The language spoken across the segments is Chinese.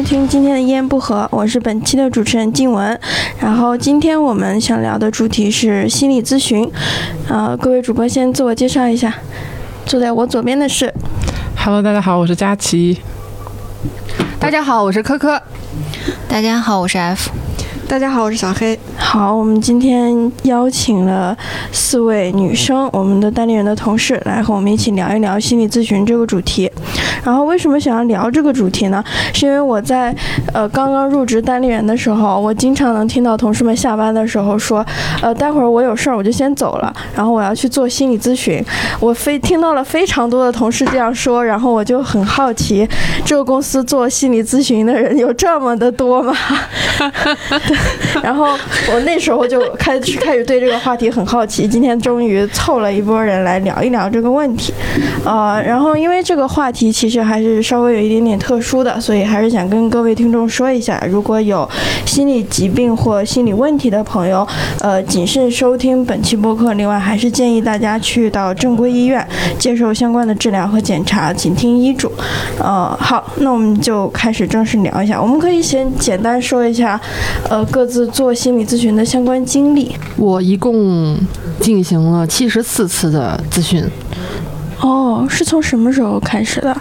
收听今天的一言不合，我是本期的主持人静雯。然后今天我们想聊的主题是心理咨询。呃，各位主播先自我介绍一下。坐在我左边的是，Hello，大家好，我是佳琪。大家好，我是科科。大家好，我是 F。大家好，我是小黑。好，我们今天邀请了四位女生，我们的单立人的同事来和我们一起聊一聊心理咨询这个主题。然后为什么想要聊这个主题呢？是因为我在呃刚刚入职单立人的时候，我经常能听到同事们下班的时候说，呃，待会儿我有事儿，我就先走了，然后我要去做心理咨询。我非听到了非常多的同事这样说，然后我就很好奇，这个公司做心理咨询的人有这么的多吗？然后我那时候就开始开始对这个话题很好奇。今天终于凑了一波人来聊一聊这个问题，呃，然后因为这个话题其实还是稍微有一点点特殊的，所以还是想跟各位听众说一下，如果有心理疾病或心理问题的朋友，呃，谨慎收听本期播客。另外，还是建议大家去到正规医院接受相关的治疗和检查，请听医嘱。呃，好，那我们就开始正式聊一下。我们可以先简单说一下，呃，各自做心理咨询的相关经历。我一共进行了七十四次的咨询。哦，是从什么时候开始的？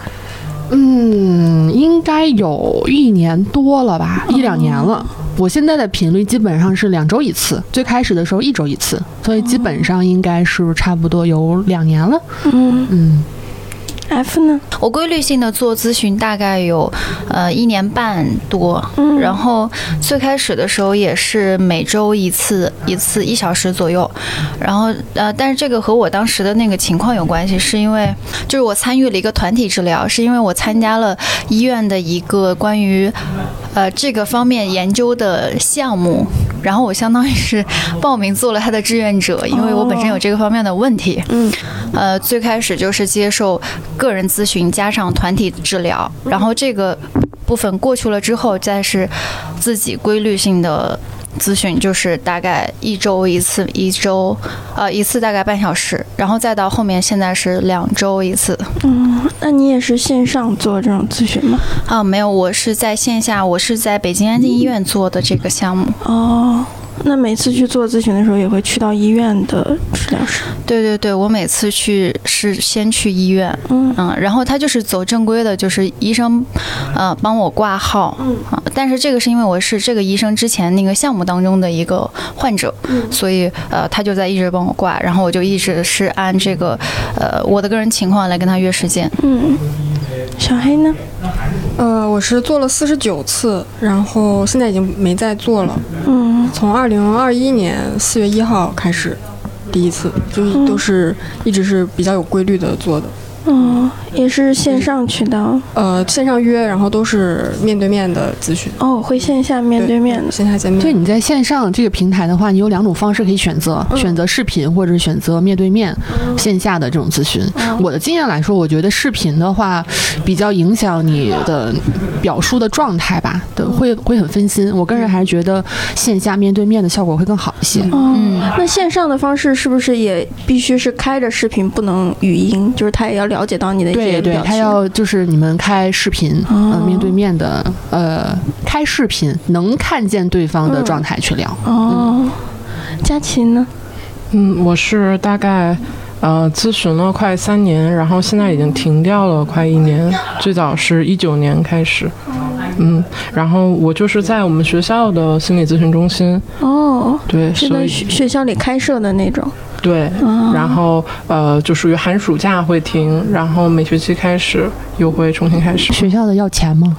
嗯，应该有一年多了吧，一两年了。我现在的频率基本上是两周一次，最开始的时候一周一次，所以基本上应该是差不多有两年了。嗯嗯。F 呢？我规律性的做咨询大概有，呃，一年半多。嗯，然后最开始的时候也是每周一次，一次一小时左右。然后，呃，但是这个和我当时的那个情况有关系，是因为就是我参与了一个团体治疗，是因为我参加了医院的一个关于，呃，这个方面研究的项目。然后我相当于是报名做了他的志愿者，因为我本身有这个方面的问题。嗯，呃，最开始就是接受个人咨询加上团体治疗，然后这个部分过去了之后，再是自己规律性的咨询，就是大概一周一次，一周呃一次大概半小时，然后再到后面现在是两周一次。嗯，那你也是线上做这种咨询吗？啊，没有，我是在线下，我是在北京安定医院做的这个项目。哦。那每次去做咨询的时候，也会去到医院的治疗室。对对对，我每次去是先去医院，嗯嗯，然后他就是走正规的，就是医生，呃，帮我挂号，嗯啊，但是这个是因为我是这个医生之前那个项目当中的一个患者，所以呃，他就在一直帮我挂，然后我就一直是按这个呃我的个人情况来跟他约时间。嗯，小黑呢？呃，我是做了四十九次，然后现在已经没再做了。嗯，从二零二一年四月一号开始，第一次就都是一直是比较有规律的做的。哦，也是线上渠道，呃，线上约，然后都是面对面的咨询。哦，会线下面对面的，线下见面。对，你在线上这个平台的话，你有两种方式可以选择，选择视频或者是选择面对面线下的这种咨询。我的经验来说，我觉得视频的话比较影响你的表述的状态吧，对，会会很分心。我个人还是觉得线下面对面的效果会更好一些。嗯，那线上的方式是不是也必须是开着视频，不能语音？就是他也要了解到你的对对，他要就是你们开视频，呃，面对面的，呃，开视频能看见对方的状态去聊。哦，佳琪呢？嗯，我是大概呃咨询了快三年，然后现在已经停掉了快一年。最早是一九年开始，嗯，然后我就是在我们学校的心理咨询中心。哦，对，是在学学校里开设的那种。对，然后呃，就属于寒暑假会停，然后每学期开始又会重新开始。学校的要钱吗？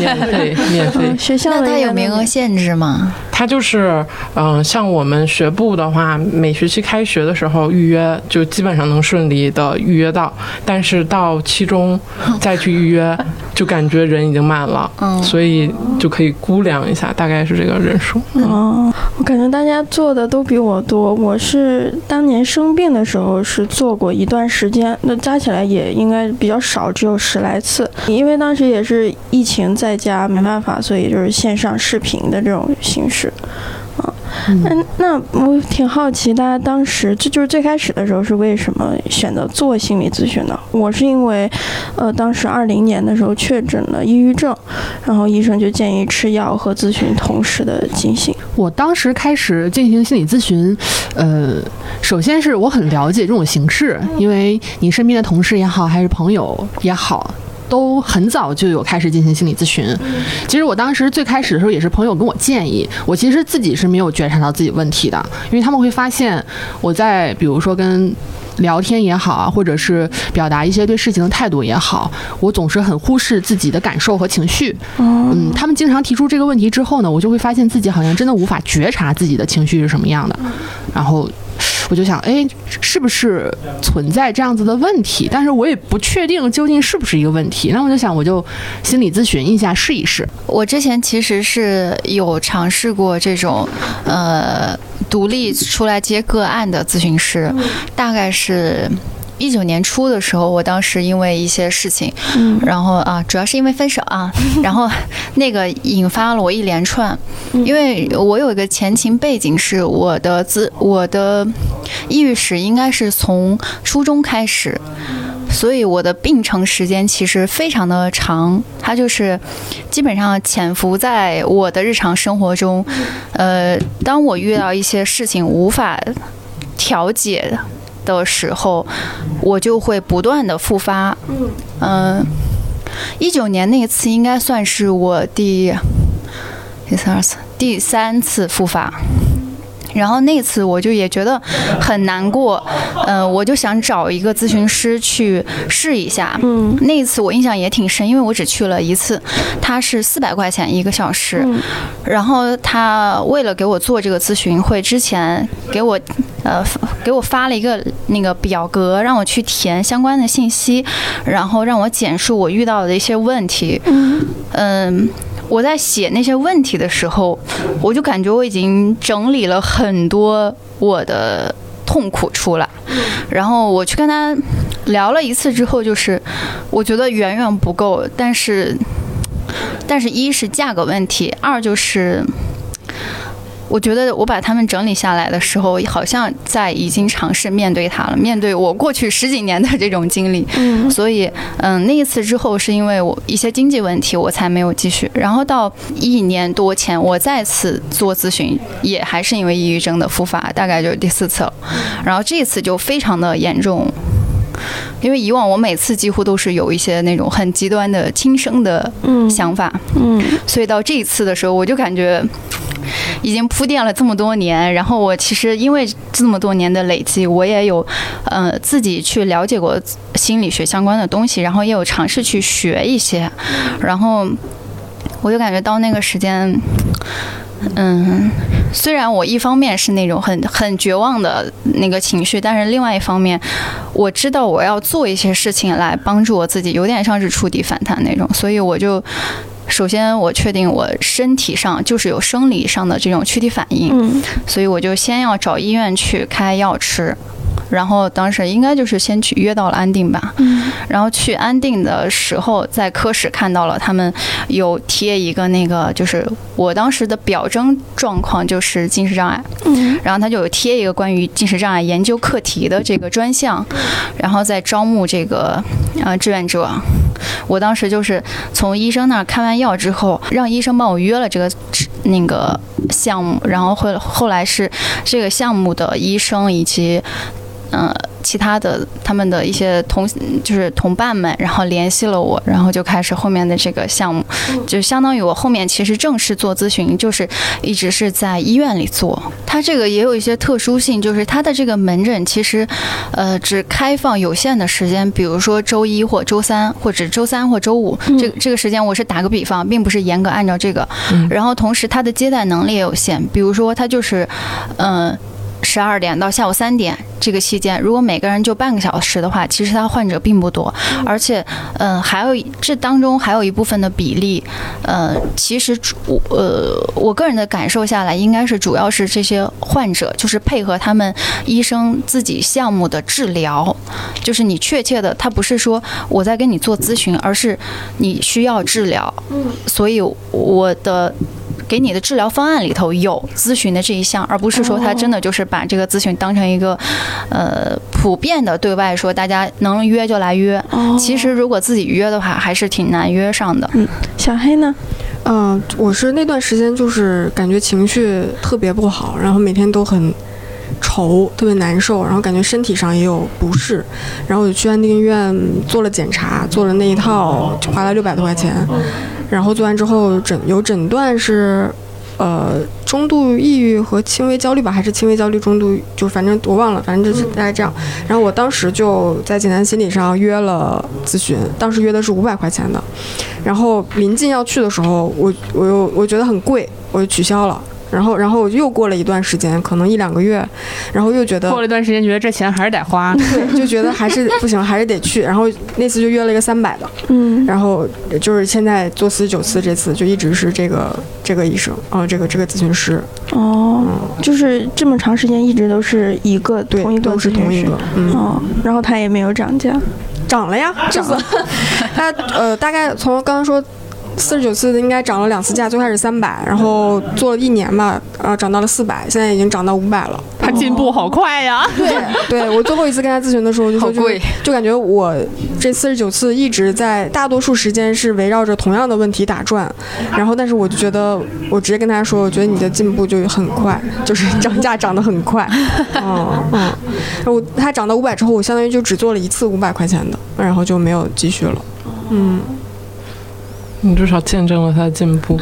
免费，免费。学校的它有名额限制吗？它就是，嗯，像我们学部的话，每学期开学的时候预约就基本上能顺利的预约到，但是到期中再去预约，就感觉人已经满了，嗯，所以就可以估量一下，大概是这个人数。哦，我感觉大家做的都比我多，我是当年生病的时候是做过一段时间，那加起来也应该比较少，只有十来次，因为当时也是疫情在家没办法，所以就是线上视频的这种形式。啊，嗯，那我挺好奇，大家当时这就是最开始的时候是为什么选择做心理咨询呢？我是因为，呃，当时二零年的时候确诊了抑郁症，然后医生就建议吃药和咨询同时的进行。我当时开始进行心理咨询，呃，首先是我很了解这种形式，因为你身边的同事也好，还是朋友也好。都很早就有开始进行心理咨询。其实我当时最开始的时候也是朋友跟我建议，我其实自己是没有觉察到自己问题的，因为他们会发现我在比如说跟聊天也好啊，或者是表达一些对事情的态度也好，我总是很忽视自己的感受和情绪。嗯，他们经常提出这个问题之后呢，我就会发现自己好像真的无法觉察自己的情绪是什么样的，然后。我就想，哎，是不是存在这样子的问题？但是我也不确定究竟是不是一个问题。那我就想，我就心理咨询一下，试一试。我之前其实是有尝试过这种，呃，独立出来接个案的咨询师，大概是。一九年初的时候，我当时因为一些事情，然后啊，主要是因为分手啊，然后那个引发了我一连串，因为我有一个前情背景，是我的自我的抑郁史应该是从初中开始，所以我的病程时间其实非常的长，它就是基本上潜伏在我的日常生活中，呃，当我遇到一些事情无法调解。的时候，我就会不断的复发。嗯，一九年那次应该算是我第第三次第三次复发。然后那次我就也觉得很难过，嗯，我就想找一个咨询师去试一下。嗯，那次我印象也挺深，因为我只去了一次，他是四百块钱一个小时。然后他为了给我做这个咨询会之前，给我呃给我发了一个那个表格，让我去填相关的信息，然后让我简述我遇到的一些问题。嗯。我在写那些问题的时候，我就感觉我已经整理了很多我的痛苦出来，然后我去跟他聊了一次之后，就是我觉得远远不够，但是，但是一是价格问题，二就是。我觉得我把他们整理下来的时候，好像在已经尝试面对他了，面对我过去十几年的这种经历。嗯，所以，嗯，那一次之后，是因为我一些经济问题，我才没有继续。然后到一年多前，我再次做咨询，也还是因为抑郁症的复发，大概就是第四次了。然后这次就非常的严重，因为以往我每次几乎都是有一些那种很极端的轻生的想法。嗯，所以到这一次的时候，我就感觉。已经铺垫了这么多年，然后我其实因为这么多年的累积，我也有，呃，自己去了解过心理学相关的东西，然后也有尝试去学一些，然后我就感觉到那个时间，嗯，虽然我一方面是那种很很绝望的那个情绪，但是另外一方面，我知道我要做一些事情来帮助我自己，有点像是触底反弹那种，所以我就。首先，我确定我身体上就是有生理上的这种躯体反应，所以我就先要找医院去开药吃。然后当时应该就是先去约到了安定吧，然后去安定的时候，在科室看到了他们有贴一个那个，就是我当时的表征状况就是近视障碍，然后他就有贴一个关于近视障碍研究课题的这个专项，然后在招募这个呃志愿者。我当时就是从医生那儿开完药之后，让医生帮我约了这个那个项目，然后后后来是这个项目的医生以及。嗯，其他的他们的一些同就是同伴们，然后联系了我，然后就开始后面的这个项目，就相当于我后面其实正式做咨询，就是一直是在医院里做。它这个也有一些特殊性，就是它的这个门诊其实，呃，只开放有限的时间，比如说周一或周三，或者周三或周五，这个这个时间我是打个比方，并不是严格按照这个。然后同时它的接待能力也有限，比如说它就是，嗯。十二点到下午三点这个期间，如果每个人就半个小时的话，其实他患者并不多，而且，嗯，还有这当中还有一部分的比例，呃，其实我呃，我个人的感受下来，应该是主要是这些患者就是配合他们医生自己项目的治疗，就是你确切的，他不是说我在跟你做咨询，而是你需要治疗，嗯，所以我的。给你的治疗方案里头有咨询的这一项，而不是说他真的就是把这个咨询当成一个，呃，普遍的对外说大家能约就来约。其实如果自己约的话，还是挺难约上的。嗯，小黑呢？嗯，我是那段时间就是感觉情绪特别不好，然后每天都很愁，特别难受，然后感觉身体上也有不适，然后我就去安定医院做了检查，做了那一套就花了六百多块钱，然后做完之后诊有诊断是。呃，中度抑郁和轻微焦虑吧，还是轻微焦虑中度，就反正我忘了，反正就是大概这样。然后我当时就在简单心理上约了咨询，当时约的是五百块钱的。然后临近要去的时候，我我又我觉得很贵，我就取消了。然后，然后我又过了一段时间，可能一两个月，然后又觉得过了一段时间，觉得这钱还是得花，对，就觉得还是不行，还是得去。然后那次就约了一个三百的，嗯，然后就是现在做四十九次，这次就一直是这个这个医生，哦，这个这个咨询师，哦，就是这么长时间一直都是一个同一个都是同一个，嗯，哦，然后他也没有涨价，涨了呀，涨了，他呃大概从刚刚说。四十九次应该涨了两次价，最开始三百，然后做了一年吧，呃，涨到了四百，现在已经涨到五百了。他进步好快呀！对，对我最后一次跟他咨询的时候就说，就就感觉我这四十九次一直在大多数时间是围绕着同样的问题打转，然后但是我就觉得我直接跟他说，我觉得你的进步就很快，就是涨价涨得很快。嗯嗯，我他涨到五百之后，我相当于就只做了一次五百块钱的，然后就没有继续了。嗯。你至少见证了他的进步，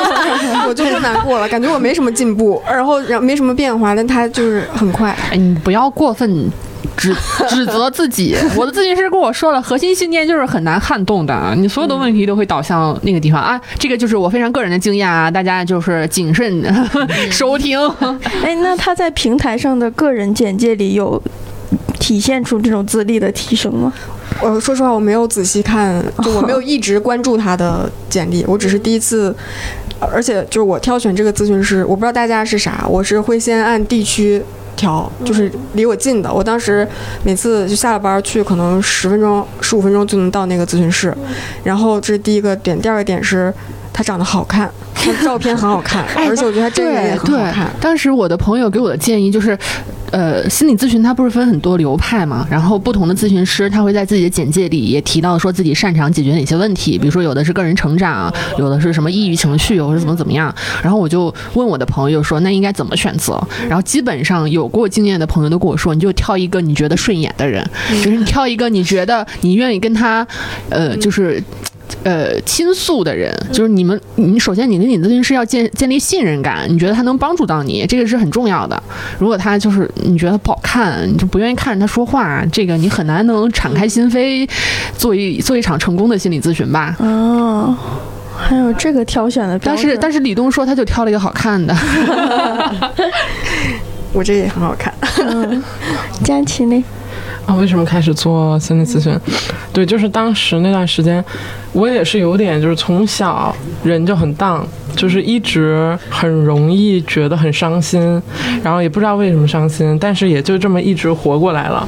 我就不难过了，感觉我没什么进步，然后然后没什么变化，但他就是很快。哎，你不要过分指指责自己。我的咨询师跟我说了，核心信念就是很难撼动的，你所有的问题都会导向那个地方啊。这个就是我非常个人的经验啊，大家就是谨慎 收听。哎，那他在平台上的个人简介里有体现出这种资历的提升吗？我说实话，我没有仔细看，就我没有一直关注他的简历，我只是第一次，而且就是我挑选这个咨询师，我不知道大家是啥，我是会先按地区挑，就是离我近的。我当时每次就下了班去，可能十分钟、十五分钟就能到那个咨询室。然后这是第一个点，第二个点是他长得好看，他照片很好看，而且我觉得他真人也很好看。当时我的朋友给我的建议就是。呃，心理咨询它不是分很多流派嘛？然后不同的咨询师他会在自己的简介里也提到说自己擅长解决哪些问题，比如说有的是个人成长，有的是什么抑郁情绪，或者怎么怎么样。然后我就问我的朋友说，那应该怎么选择？然后基本上有过经验的朋友都跟我说，你就挑一个你觉得顺眼的人，就是你挑一个你觉得你愿意跟他，呃，就是。呃，倾诉的人就是你们，你首先你跟你咨询师要建建立信任感，你觉得他能帮助到你，这个是很重要的。如果他就是你觉得不好看，你就不愿意看着他说话，这个你很难能敞开心扉，做一做一场成功的心理咨询吧。哦，还有这个挑选的但是但是李东说他就挑了一个好看的 我这也很好看。佳琪呢？啊，为什么开始做心理咨询？对，就是当时那段时间，我也是有点，就是从小人就很荡，就是一直很容易觉得很伤心，然后也不知道为什么伤心，但是也就这么一直活过来了。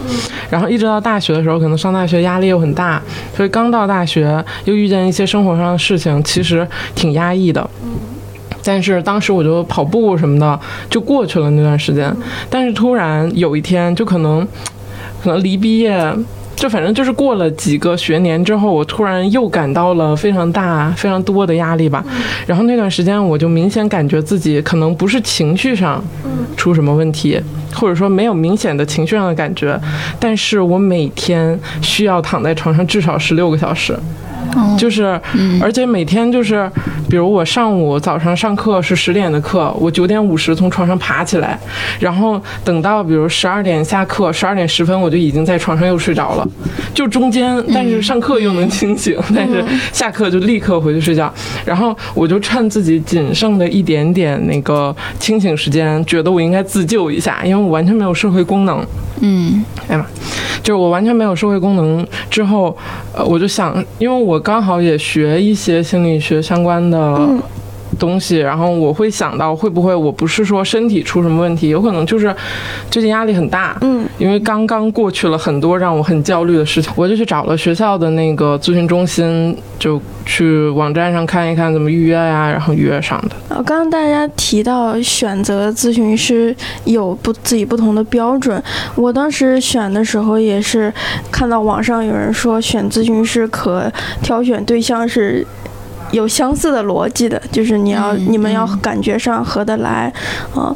然后一直到大学的时候，可能上大学压力又很大，所以刚到大学又遇见一些生活上的事情，其实挺压抑的。但是当时我就跑步什么的就过去了那段时间，但是突然有一天，就可能。可能离毕业，就反正就是过了几个学年之后，我突然又感到了非常大、非常多的压力吧。然后那段时间，我就明显感觉自己可能不是情绪上出什么问题，或者说没有明显的情绪上的感觉，但是我每天需要躺在床上至少十六个小时。就是，而且每天就是，比如我上午早上上课是十点的课，我九点五十从床上爬起来，然后等到比如十二点下课，十二点十分我就已经在床上又睡着了，就中间但是上课又能清醒，但是下课就立刻回去睡觉，然后我就趁自己仅剩的一点点那个清醒时间，觉得我应该自救一下，因为我完全没有社会功能。嗯，哎呀，就是我完全没有社会功能之后，呃，我就想，因为我刚好也学一些心理学相关的东西，然后我会想到会不会我不是说身体出什么问题，有可能就是最近压力很大，嗯，因为刚刚过去了很多让我很焦虑的事情，我就去找了学校的那个咨询中心，就去网站上看一看怎么预约呀，然后预约上的。呃，刚刚大家提到选择咨询师有不自己不同的标准，我当时选的时候也是看到网上有人说选咨询师可挑选对象是。有相似的逻辑的，就是你要、嗯你们要嗯感觉上合得来，啊、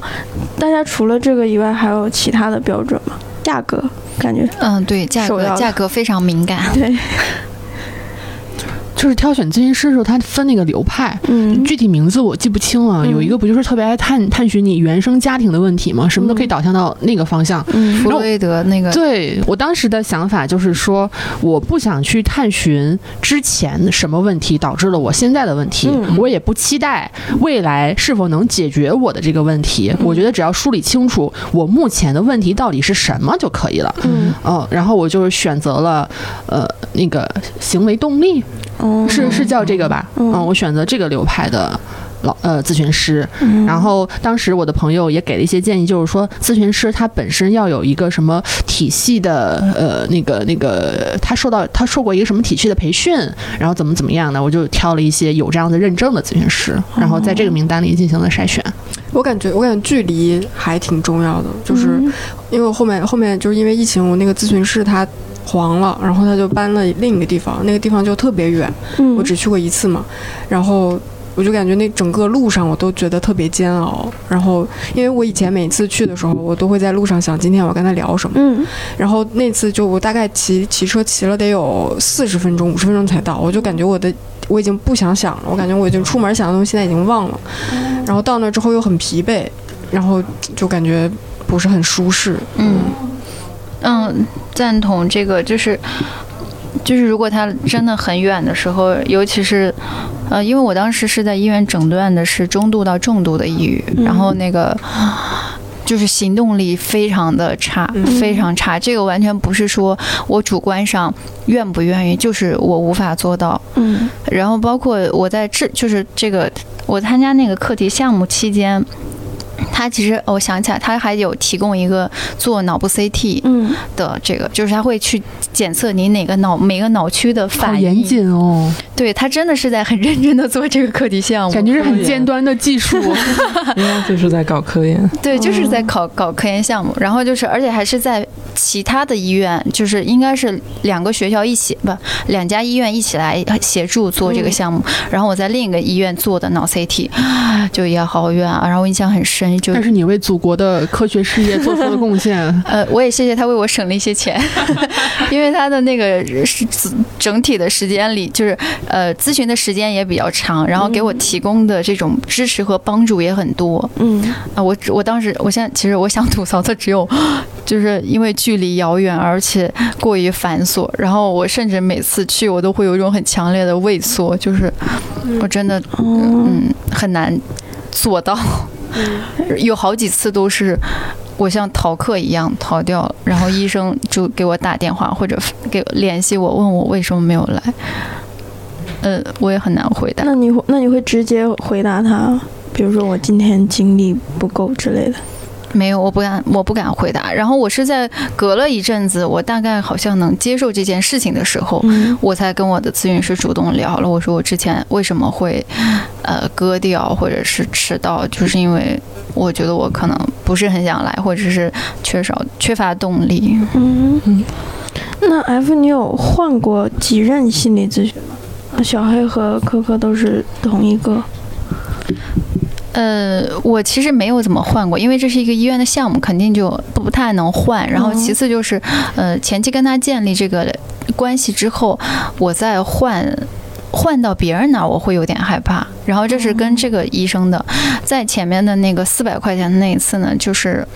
大家除了这个以外，还有其他的标准吗？价格感觉嗯，对，价格价格非常敏感。对，就是挑选咨询师的时候，他分那个流派。嗯具体名字我记不清了，嗯有一个不就是特别爱探探寻你原生家庭的问题吗？什么都可以导向到那个方向。嗯弗洛伊德那个，对我当时的想法就是说，我不想去探寻之前什么问题导致了我现在的问题，嗯我也不期待未来是否能解决我的这个问题。我觉得只要梳理清楚我目前的问题到底是什么就可以了。嗯哦，然后我就是选择了呃那个行为动力，哦是是叫这个吧？嗯嗯，我选择这个流派的。老呃，咨询师，嗯然后当时我的朋友也给了一些建议，就是说咨询师他本身要有一个什么体系的呃那个那个，他受到他受过一个什么体系的培训，然后怎么怎么样呢，我就挑了一些有这样的认证的咨询师，然后在这个名单里进行了筛选。我感觉我感觉距离还挺重要的，就是嗯因为我后面后面就是因为疫情，我那个咨询室它黄了，然后他就搬了另一个地方，那个地方就特别远，嗯。我只去过一次嘛，然后。我就感觉那整个路上我都觉得特别煎熬，然后因为我以前每次去的时候，我都会在路上想今天我要跟他聊什么，嗯。然后那次就我大概骑骑车骑了得有四十分钟、五十分钟才到，我就感觉我的我已经不想想了，我感觉我已经出门想的东西现在已经忘了，然后到那之后又很疲惫，然后就感觉不是很舒适。嗯嗯，赞同这个，就是就是如果他真的很远的时候，尤其是呃，因为我当时是在医院诊断的是中度到重度的抑郁，然后那个。就是行动力非常的差，嗯非常差。这个完全不是说我主观上愿不愿意，就是我无法做到。嗯然后包括我在治，就是这个我参加那个课题项目期间，他其实我想起来，他还有提供一个做脑部 CT 嗯的这个，就是他会去检测你哪个脑每个脑区的反应。严谨哦，对他真的是在很认真的做这个课题项目，感觉是很尖端的技术。应该就是在搞科研。对，就是在搞搞科研项目，然后就是，而且还是在其他的医院，就是应该是两个学校一起不，两家医院一起来协助做这个项目。然后我在另一个医院做的脑 CT，就也好远啊，然后我印象很深，就但是你为祖国的科学事业做出了贡献。呃，我也谢谢他为我省了一些钱，因为他的那个是整体的时间里，就是呃咨询的时间也比较长，然后给我提供的这种支持和帮助也很多。嗯。啊，我我当时，我现在其实我想吐槽的只有，就是因为距离遥远，而且过于繁琐，然后我甚至每次去，我都会有一种很强烈的畏缩，就是我真的哦。嗯很难做到，有好几次都是。我像逃课一样逃掉了，然后医生就给我打电话或者给联系我，问我为什么没有来。呃，我也很难回答。那你会那你会直接回答他，比如说我今天精力不够之类的。没有，我不敢，我不敢回答。然后我是在隔了一阵子，我大概好像能接受这件事情的时候，嗯我才跟我的咨询师主动聊了。我说我之前为什么会，呃，割掉或者是迟到，就是因为我觉得我可能不是很想来，或者是缺少缺乏动力。嗯嗯那 F 你有换过几任心理咨询吗？小黑和可可都是同一个。呃，我其实没有怎么换过，因为这是一个医院的项目，肯定就不不太能换。然后其次就是，呃，前期跟他建立这个关系之后，我再换。换到别人那儿，我会有点害怕。然后这是跟这个医生的，在前面的那个四百块钱的那一次呢，就是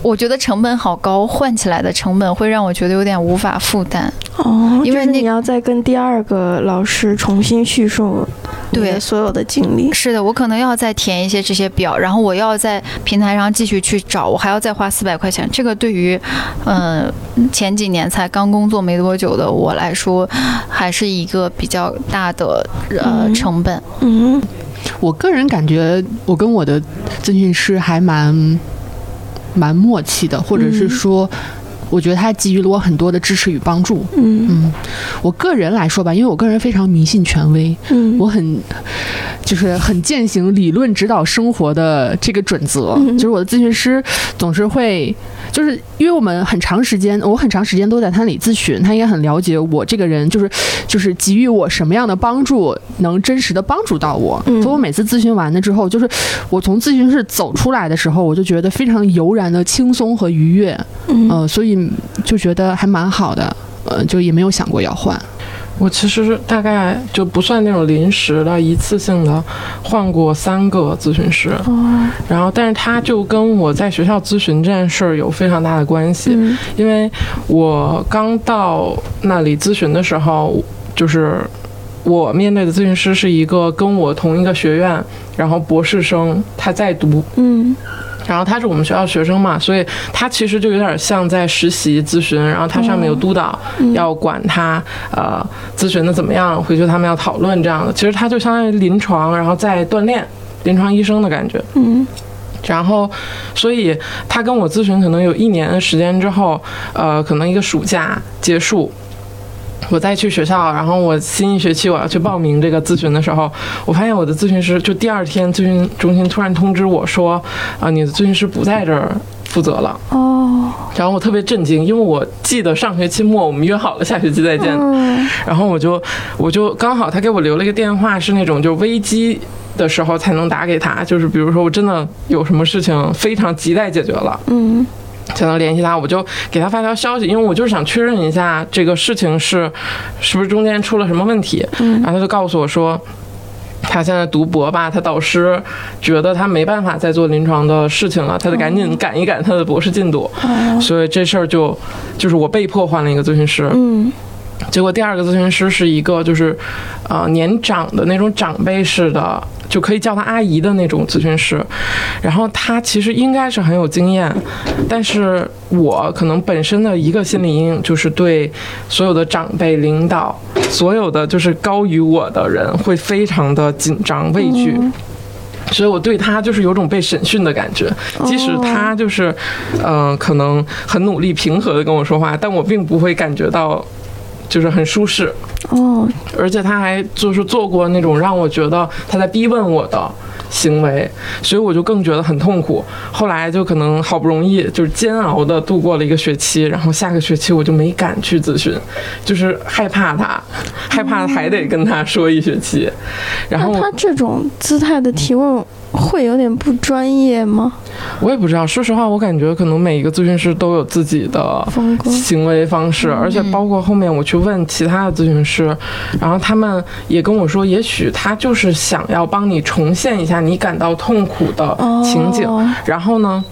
我觉得成本好高，换起来的成本会让我觉得有点无法负担。哦，因为你要再跟第二个老师重新叙述对所有的经历。是的，我可能要再填一些这些表，然后我要在平台上继续去找，我还要再花四百块钱。这个对于，呃，前几年才刚工作没多久的我来说，还是一个比较大的呃嗯成本。嗯，我个人感觉，我跟我的咨询师还蛮蛮默契的，或者是说。我觉得他给予了我很多的支持与帮助。嗯嗯，我个人来说吧，因为我个人非常迷信权威，嗯，我很就是很践行理论指导生活的这个准则。嗯就是我的咨询师总是会，就是因为我们很长时间，我很长时间都在他那里咨询，他也很了解我这个人，就是就是给予我什么样的帮助，能真实的帮助到我。嗯所以我每次咨询完了之后，就是我从咨询室走出来的时候，我就觉得非常悠然的轻松和愉悦。嗯呃，所以就觉得还蛮好的，呃，就也没有想过要换。我其实大概就不算那种临时的、一次性的，换过三个咨询师。哦，然后，但是他就跟我在学校咨询这件事儿有非常大的关系，嗯因为我刚到那里咨询的时候，就是我面对的咨询师是一个跟我同一个学院，然后博士生，他在读，嗯然后他是我们学校学生嘛，所以他其实就有点像在实习咨询，然后他上面有督导，要管他呃咨询的怎么样，回去他们要讨论这样的。其实他就相当于临床，然后在锻炼临床医生的感觉。嗯然后，所以他跟我咨询可能有一年的时间之后，呃，可能一个暑假结束，我再去学校，然后我新一学期我要去报名这个咨询的时候，我发现我的咨询师就第二天咨询中心突然通知我说，啊、你的咨询师不在这儿负责了。哦，然后我特别震惊，因为我记得上学期末我们约好了下学期再见，嗯。然后我就我就刚好他给我留了一个电话，是那种就危机的时候才能打给他，就是比如说我真的有什么事情非常急待解决了，嗯才能联系他，我就给他发条消息，因为我就是想确认一下这个事情是是不是中间出了什么问题，嗯然后他就告诉我说。他现在读博吧，他导师觉得他没办法再做临床的事情了，他得赶紧赶一赶他的博士进度，哦所以这事儿就就是我被迫换了一个咨询师。嗯结果第二个咨询师是一个就是，呃，年长的那种长辈式的，就可以叫他阿姨的那种咨询师。然后他其实应该是很有经验，但是我可能本身的一个心理阴影就是对所有的长辈领导，所有的就是高于我的人会非常的紧张畏惧。所以我对他就是有种被审讯的感觉，即使他就是，呃，可能很努力平和的跟我说话，但我并不会感觉到，就是很舒适。哦而且他还就是做过那种让我觉得他在逼问我的行为，所以我就更觉得很痛苦。后来就可能好不容易就是煎熬的度过了一个学期，然后下个学期我就没敢去咨询，就是害怕他，害怕还得跟他说一学期。然后那他这种姿态的提问会有点不专业吗？我也不知道，说实话，我感觉可能每一个咨询师都有自己的风格行为方式，而且包括后面我去问其他的咨询师，然后他们也跟我说，也许他就是想要帮你重现一下你感到痛苦的情景，哦然后呢。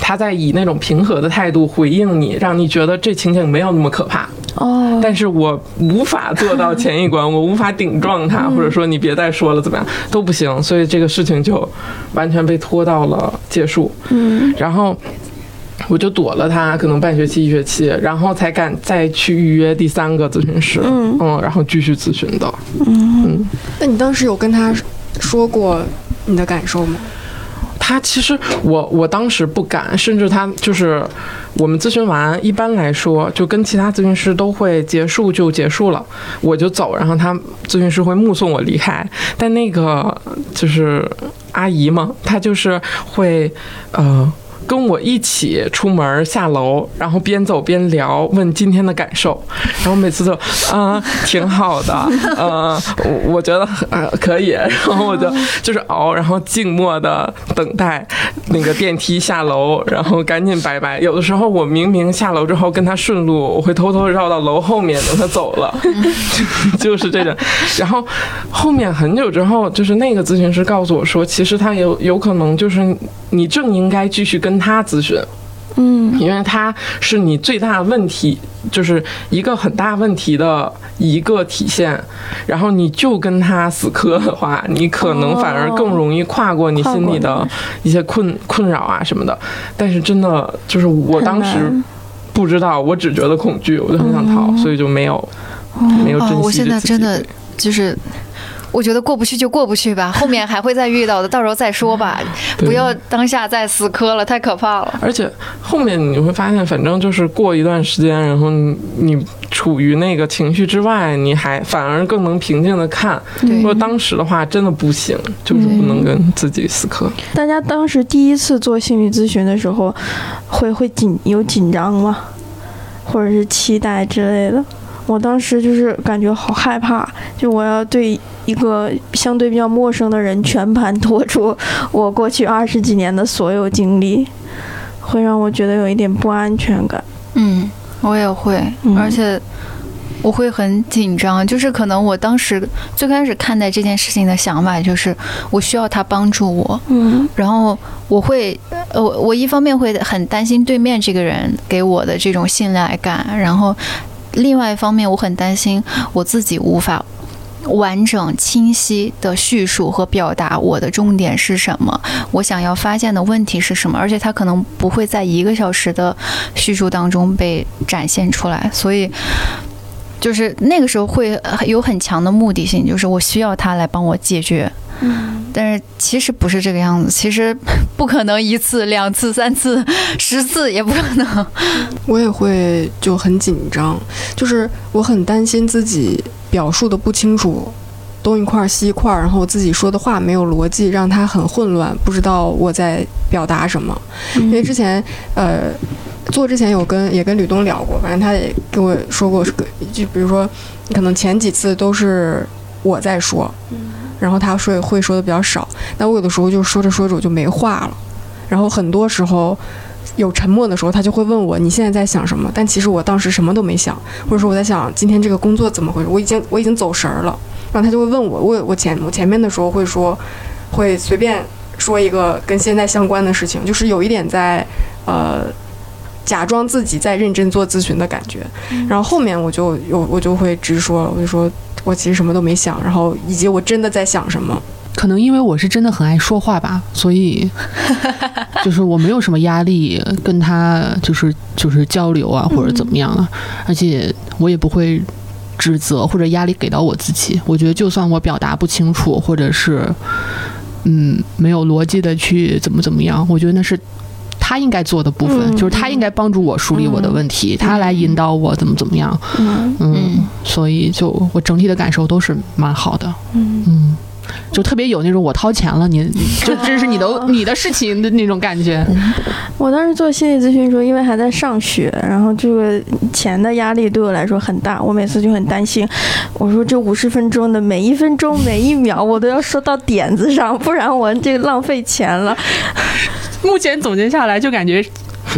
他在以那种平和的态度回应你，让你觉得这情景没有那么可怕。哦，但是我无法做到前一关，我无法顶撞他，或者说你别再说了，怎么样都不行。所以这个事情就完全被拖到了结束。嗯然后我就躲了他可能半学期一学期，然后才敢再去预约第三个咨询师，嗯然后继续咨询的。嗯那你当时有跟他说过你的感受吗？他其实我我当时不敢，甚至他就是我们咨询完，一般来说就跟其他咨询师都会结束就结束了，我就走，然后他咨询师会目送我离开。但那个就是阿姨嘛，她就是会呃。跟我一起出门下楼，然后边走边聊，问今天的感受，然后每次都啊、挺好的，呃，我我觉得呃可以，然后我就就是熬，然后静默的等待那个电梯下楼，然后赶紧拜拜。有的时候我明明下楼之后跟他顺路，我会偷偷绕到楼后面等他走了，就是这种。然后后面很久之后，就是那个咨询师告诉我说，其实他有有可能就是你正应该继续跟他咨询。嗯因为它是你最大的问题，就是一个很大问题的一个体现。然后你就跟他死磕的话，你可能反而更容易跨过你心里的一些困困扰啊什么的。但是真的就是我当时不知道，我只觉得恐惧，我就很想逃，所以就没有没有珍惜哦，我现在真的就是。我我觉得过不去就过不去吧，后面还会再遇到的，到时候再说吧，不要当下再死磕了，太可怕了。而且后面你会发现，反正就是过一段时间，然后你你处于那个情绪之外，你还反而更能平静的看。如果当时的话，真的不行，就是不能跟自己死磕。大家当时第一次做心理咨询的时候，会会紧有紧张吗？或者是期待之类的？我当时就是感觉好害怕，就我要对一个相对比较陌生的人全盘托出我过去二十几年的所有经历，会让我觉得有一点不安全感。嗯，我也会，而且我会很紧张。就是可能我当时最开始看待这件事情的想法就是我需要他帮助我，嗯，然后我会，呃，我一方面会很担心对面这个人给我的这种信赖感，然后。另外一方面，我很担心我自己无法完整、清晰的叙述和表达我的重点是什么，我想要发现的问题是什么，而且他可能不会在一个小时的叙述当中被展现出来，所以就是那个时候会有很强的目的性，就是我需要他来帮我解决。嗯，但是其实不是这个样子，其实不可能一次、两次、三次、十次也不可能。我也会就很紧张，就是我很担心自己表述的不清楚，东一块西一块，然后我自己说的话没有逻辑，让他很混乱，不知道我在表达什么。因为之前呃做之前有跟也跟吕东聊过，反正他也跟我说过，就比如说可能前几次都是我在说。然后他说会说的比较少，那我有的时候就说着说着我就没话了，然后很多时候有沉默的时候，他就会问我你现在在想什么？但其实我当时什么都没想，或者说我在想今天这个工作怎么回事？我已经我已经走神儿了，然后他就会问我，我我前我前面的时候会说，会随便说一个跟现在相关的事情，就是有一点在呃假装自己在认真做咨询的感觉，然后后面我就有我就会直说了，我就说。我其实什么都没想，然后以及我真的在想什么，可能因为我是真的很爱说话吧，所以就是我没有什么压力跟他就是就是交流啊或者怎么样啊，而且我也不会指责或者压力给到我自己。我觉得就算我表达不清楚，或者是嗯没有逻辑的去怎么怎么样，我觉得那是。他应该做的部分，就是他应该帮助我梳理我的问题，他来引导我怎么怎么样。嗯，所以就我整体的感受都是蛮好的。嗯，就特别有那种我掏钱了，你就 这是你的你的事情的那种感觉。我当时做心理咨询的时候，因为还在上学，然后这个钱的压力对我来说很大，我每次就很担心。我说这五十分钟的每一分钟每一秒，我都要说到点子上，不然我这浪费钱了。目前总结下来，就感觉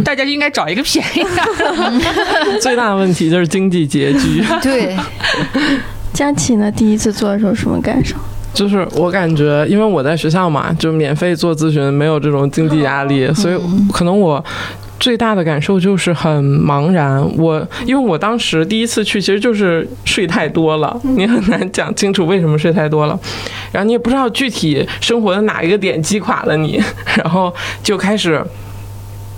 大家应该找一个便宜的。最大的问题就是经济拮据。对，佳琪呢？第一次做的时候什么感受？就是我感觉，因为我在学校嘛，就免费做咨询，没有这种经济压力，所以可能我最大的感受就是很茫然。我因为我当时第一次去，其实就是睡太多了，你很难讲清楚为什么睡太多了。然后你也不知道具体生活的哪一个点击垮了你，然后就开始。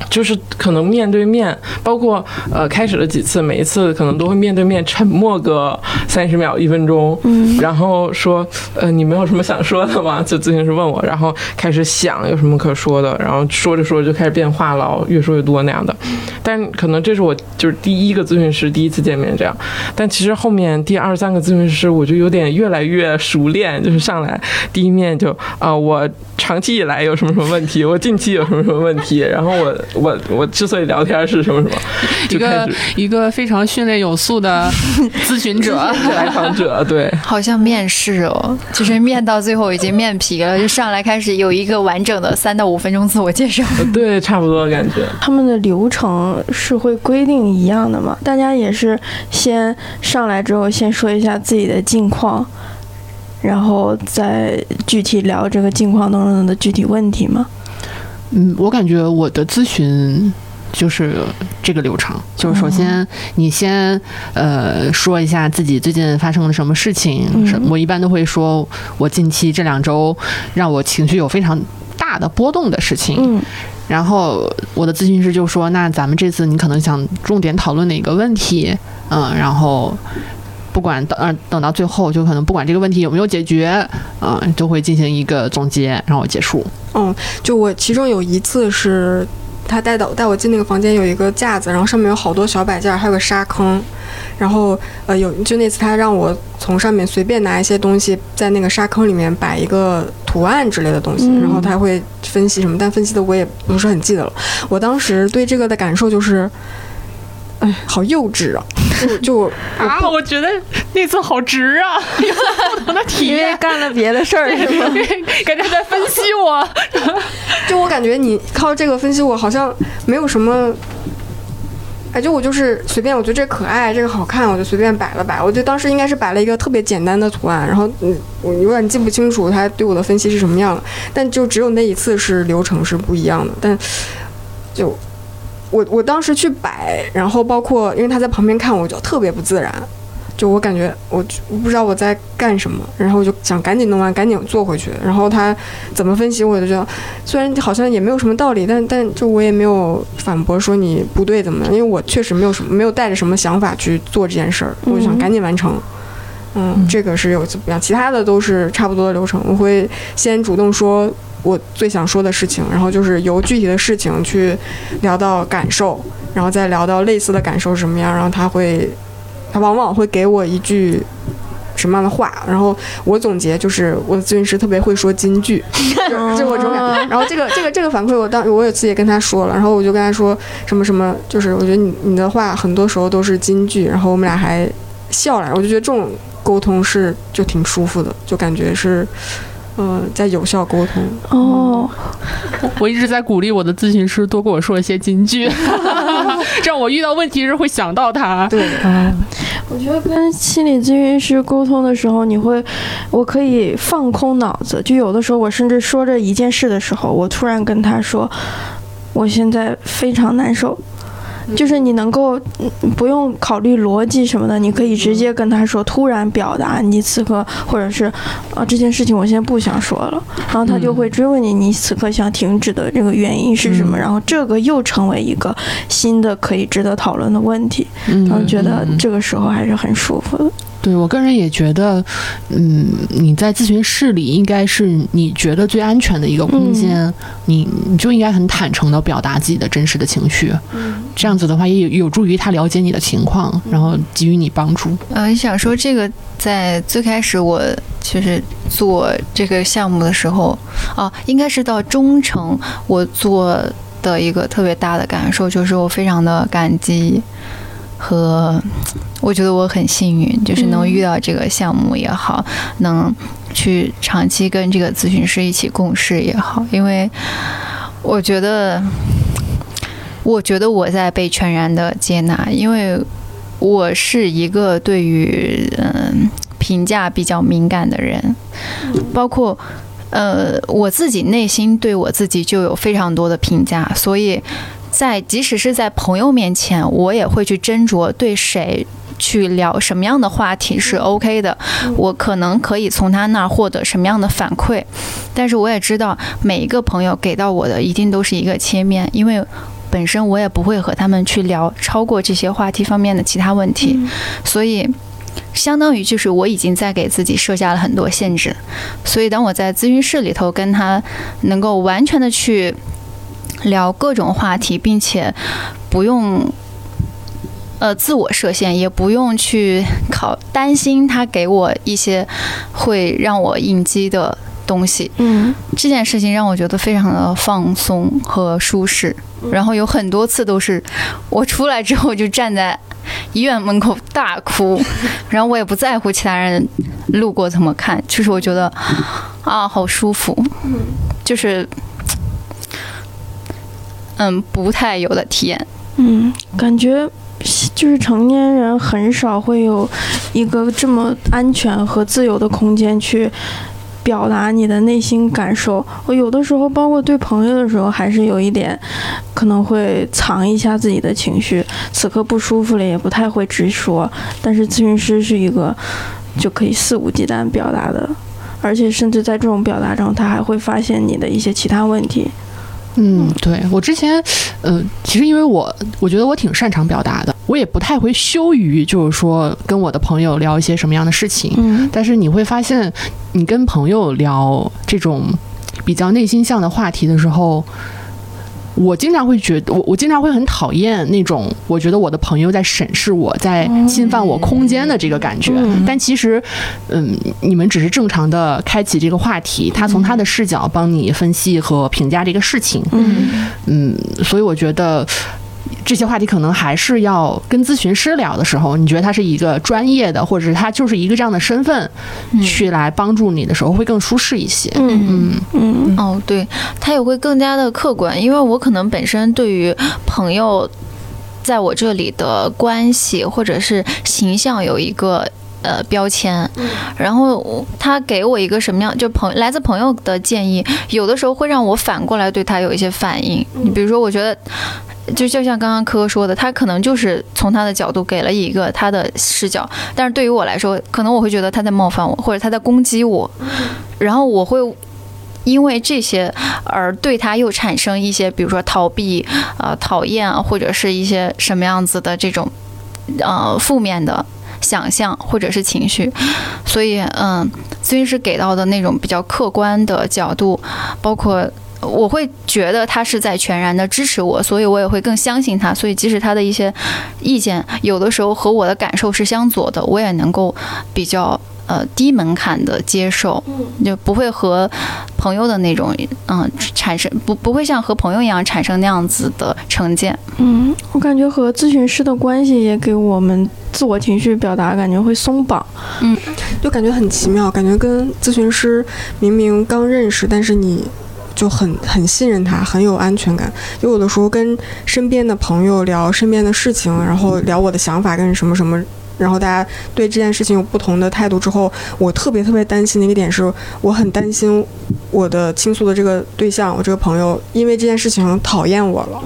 就是可能面对面，包括呃开始了几次，每一次可能都会面对面沉默个三十秒、一分钟，嗯，然后说呃你没有什么想说的吗？就咨询师问我，然后开始想有什么可说的，然后说着说着就开始变话痨，越说越多那样的。但可能这是我就是第一个咨询师第一次见面这样，但其实后面第二三个咨询师我就有点越来越熟练，就是上来第一面就啊我长期以来有什么什么问题，我近期有什么什么问题，然后我。我我之所以聊天是什么什么，一个一个非常训练有素的 咨询者、来访者，对，好像面试哦，就是面到最后已经面皮了，就上来开始有一个完整的三到五分钟自我介绍，对，差不多感觉。他们的流程是会规定一样的吗？大家也是先上来之后先说一下自己的近况，然后再具体聊这个近况当中的具体问题吗？嗯，我感觉我的咨询就是这个流程，就是首先你先呃说一下自己最近发生了什么事情，我一般都会说我近期这两周让我情绪有非常大的波动的事情，嗯，然后我的咨询师就说，那咱们这次你可能想重点讨论哪个问题，嗯，然后不管等呃等到最后，就可能不管这个问题有没有解决，啊、就会进行一个总结，然后结束。嗯，就我其中有一次是，他带到带我进那个房间，有一个架子，然后上面有好多小摆件，还有个沙坑，然后呃有就那次他让我从上面随便拿一些东西，在那个沙坑里面摆一个图案之类的东西，嗯然后他会分析什么，但分析的我也不是很记得了。我当时对这个的感受就是，哎，好幼稚啊！就就啊，我觉得那次好值啊，有不同的体因为验，干了别的事儿是吗？感觉在分析我。就我感觉你靠这个分析我好像没有什么，哎，就我就是随便，我觉得这可爱，这个好看，我就随便摆了摆。我觉得当时应该是摆了一个特别简单的图案，然后嗯，我有点记不清楚他对我的分析是什么样了，但就只有那一次是流程是不一样的，但就。我我当时去摆，然后包括因为他在旁边看，我就特别不自然，就我感觉我我不知道我在干什么，然后我就想赶紧弄完，赶紧坐回去。然后他怎么分析，我就觉得虽然好像也没有什么道理，但但就我也没有反驳说你不对怎么样，因为我确实没有什么没有带着什么想法去做这件事儿，我就想嗯赶紧完成。嗯，这个是有怎么样，其他的都是差不多的流程。我会先主动说我最想说的事情，然后就是由具体的事情去聊到感受，然后再聊到类似的感受是什么样，然后他会，他往往会给我一句什么样的话，然后我总结就是我的咨询师特别会说金句，就我这种感觉。然后这个这个这个反馈我当我有次也跟他说了，然后我就跟他说什么什么，就是我觉得你你的话很多时候都是金句，然后我们俩还笑了，我就觉得这种沟通是就挺舒服的，就感觉是。嗯、在有效沟通。哦，我一直在鼓励我的咨询师多跟我说一些金句，这样我遇到问题时会想到他。对，我觉得跟心理咨询师沟通的时候，你会，我可以放空脑子。就有的时候，我甚至说着一件事的时候，我突然跟他说，我现在非常难受。就是你能够嗯不用考虑逻辑什么的，你可以直接跟他说，突然表达你此刻或者是，啊这件事情我现在不想说了，然后他就会追问你，你此刻想停止的这个原因是什么，嗯然后这个又成为一个新的可以值得讨论的问题。嗯然后觉得嗯这个时候还是很舒服的。对我个人也觉得，嗯，你在咨询室里应该是你觉得最安全的一个空间，你你就应该很坦诚的表达自己的真实的情绪，这样子的话也有有助于他了解你的情况，然后给予你帮助。呃，想说这个，在最开始我就是做这个项目的时候，啊、应该是到中程，我做的一个特别大的感受就是我非常的感激和我觉得我很幸运，就是能遇到这个项目也好，能去长期跟这个咨询师一起共事也好，因为我觉得，我觉得我在被全然的接纳，因为我是一个对于嗯、评价比较敏感的人，包括呃我自己内心对我自己就有非常多的评价，所以在即使是在朋友面前，我也会去斟酌对谁。去聊什么样的话题是 OK 的，我可能可以从他那儿获得什么样的反馈，但是我也知道每一个朋友给到我的一定都是一个切面，因为本身我也不会和他们去聊超过这些话题方面的其他问题，所以相当于就是我已经在给自己设下了很多限制。所以当我在咨询室里头跟他能够完全的去聊各种话题，并且不用。呃，自我设限，也不用去考担心他给我一些会让我应激的东西，嗯。这件事情让我觉得非常的放松和舒适，然后有很多次都是我出来之后就站在医院门口大哭，然后我也不在乎其他人路过怎么看，就是我觉得啊好舒服，就是嗯不太有的体验，嗯，感觉就是成年人很少会有一个这么安全和自由的空间去。表达你的内心感受，我有的时候，包括对朋友的时候，还是有一点，可能会藏一下自己的情绪。此刻不舒服了，也不太会直说。但是咨询师是一个就可以肆无忌惮表达的，而且甚至在这种表达中，他还会发现你的一些其他问题。嗯，对我之前，呃，其实因为我我觉得我挺擅长表达的，我我也不太会羞于，就是说跟我的朋友聊一些什么样的事情。嗯但是你会发现，你跟朋友聊这种比较内心向的话题的时候，我经常会觉得，我我经常会很讨厌那种我觉得我的朋友在审视我，在侵犯我空间的这个感觉。嗯但其实，嗯，你们只是正常的开启这个话题，他从他的视角帮你分析和评价这个事情。嗯嗯，所以我觉得这些话题可能还是要跟咨询师聊的时候，你觉得他是一个专业的，或者是他就是一个这样的身份，去来帮助你的时候，会更舒适一些。嗯嗯嗯哦，对，他也会更加的客观，因为我可能本身对于朋友在我这里的关系或者是形象有一个。呃，标签，然后他给我一个什么样，就朋来自朋友的建议，有的时候会让我反过来对他有一些反应。你比如说，我觉得就就像刚刚科科说的，他可能就是从他的角度给了一个他的视角，但是对于我来说，可能我会觉得他在冒犯我，或者他在攻击我，然后我会因为这些而对他又产生一些，比如说逃避、呃讨厌啊，或者是一些什么样子的这种呃负面的想象或者是情绪，所以嗯，咨询师给到的那种比较客观的角度，包括。我会觉得他是在全然的支持我，所以我也会更相信他。所以即使他的一些意见有的时候和我的感受是相左的，我也能够比较呃低门槛的接受，就不会和朋友的那种嗯产生不不会像和朋友一样产生那样子的成见。嗯，我感觉和咨询师的关系也给我们自我情绪表达感觉会松绑。嗯就感觉很奇妙，感觉跟咨询师明明刚认识，但是你就很很信任他，很有安全感。就有的时候跟身边的朋友聊身边的事情，然后聊我的想法跟什么什么。然后大家对这件事情有不同的态度之后，我特别特别担心的一个点是，我很担心我的倾诉的这个对象，我这个朋友因为这件事情讨厌我了。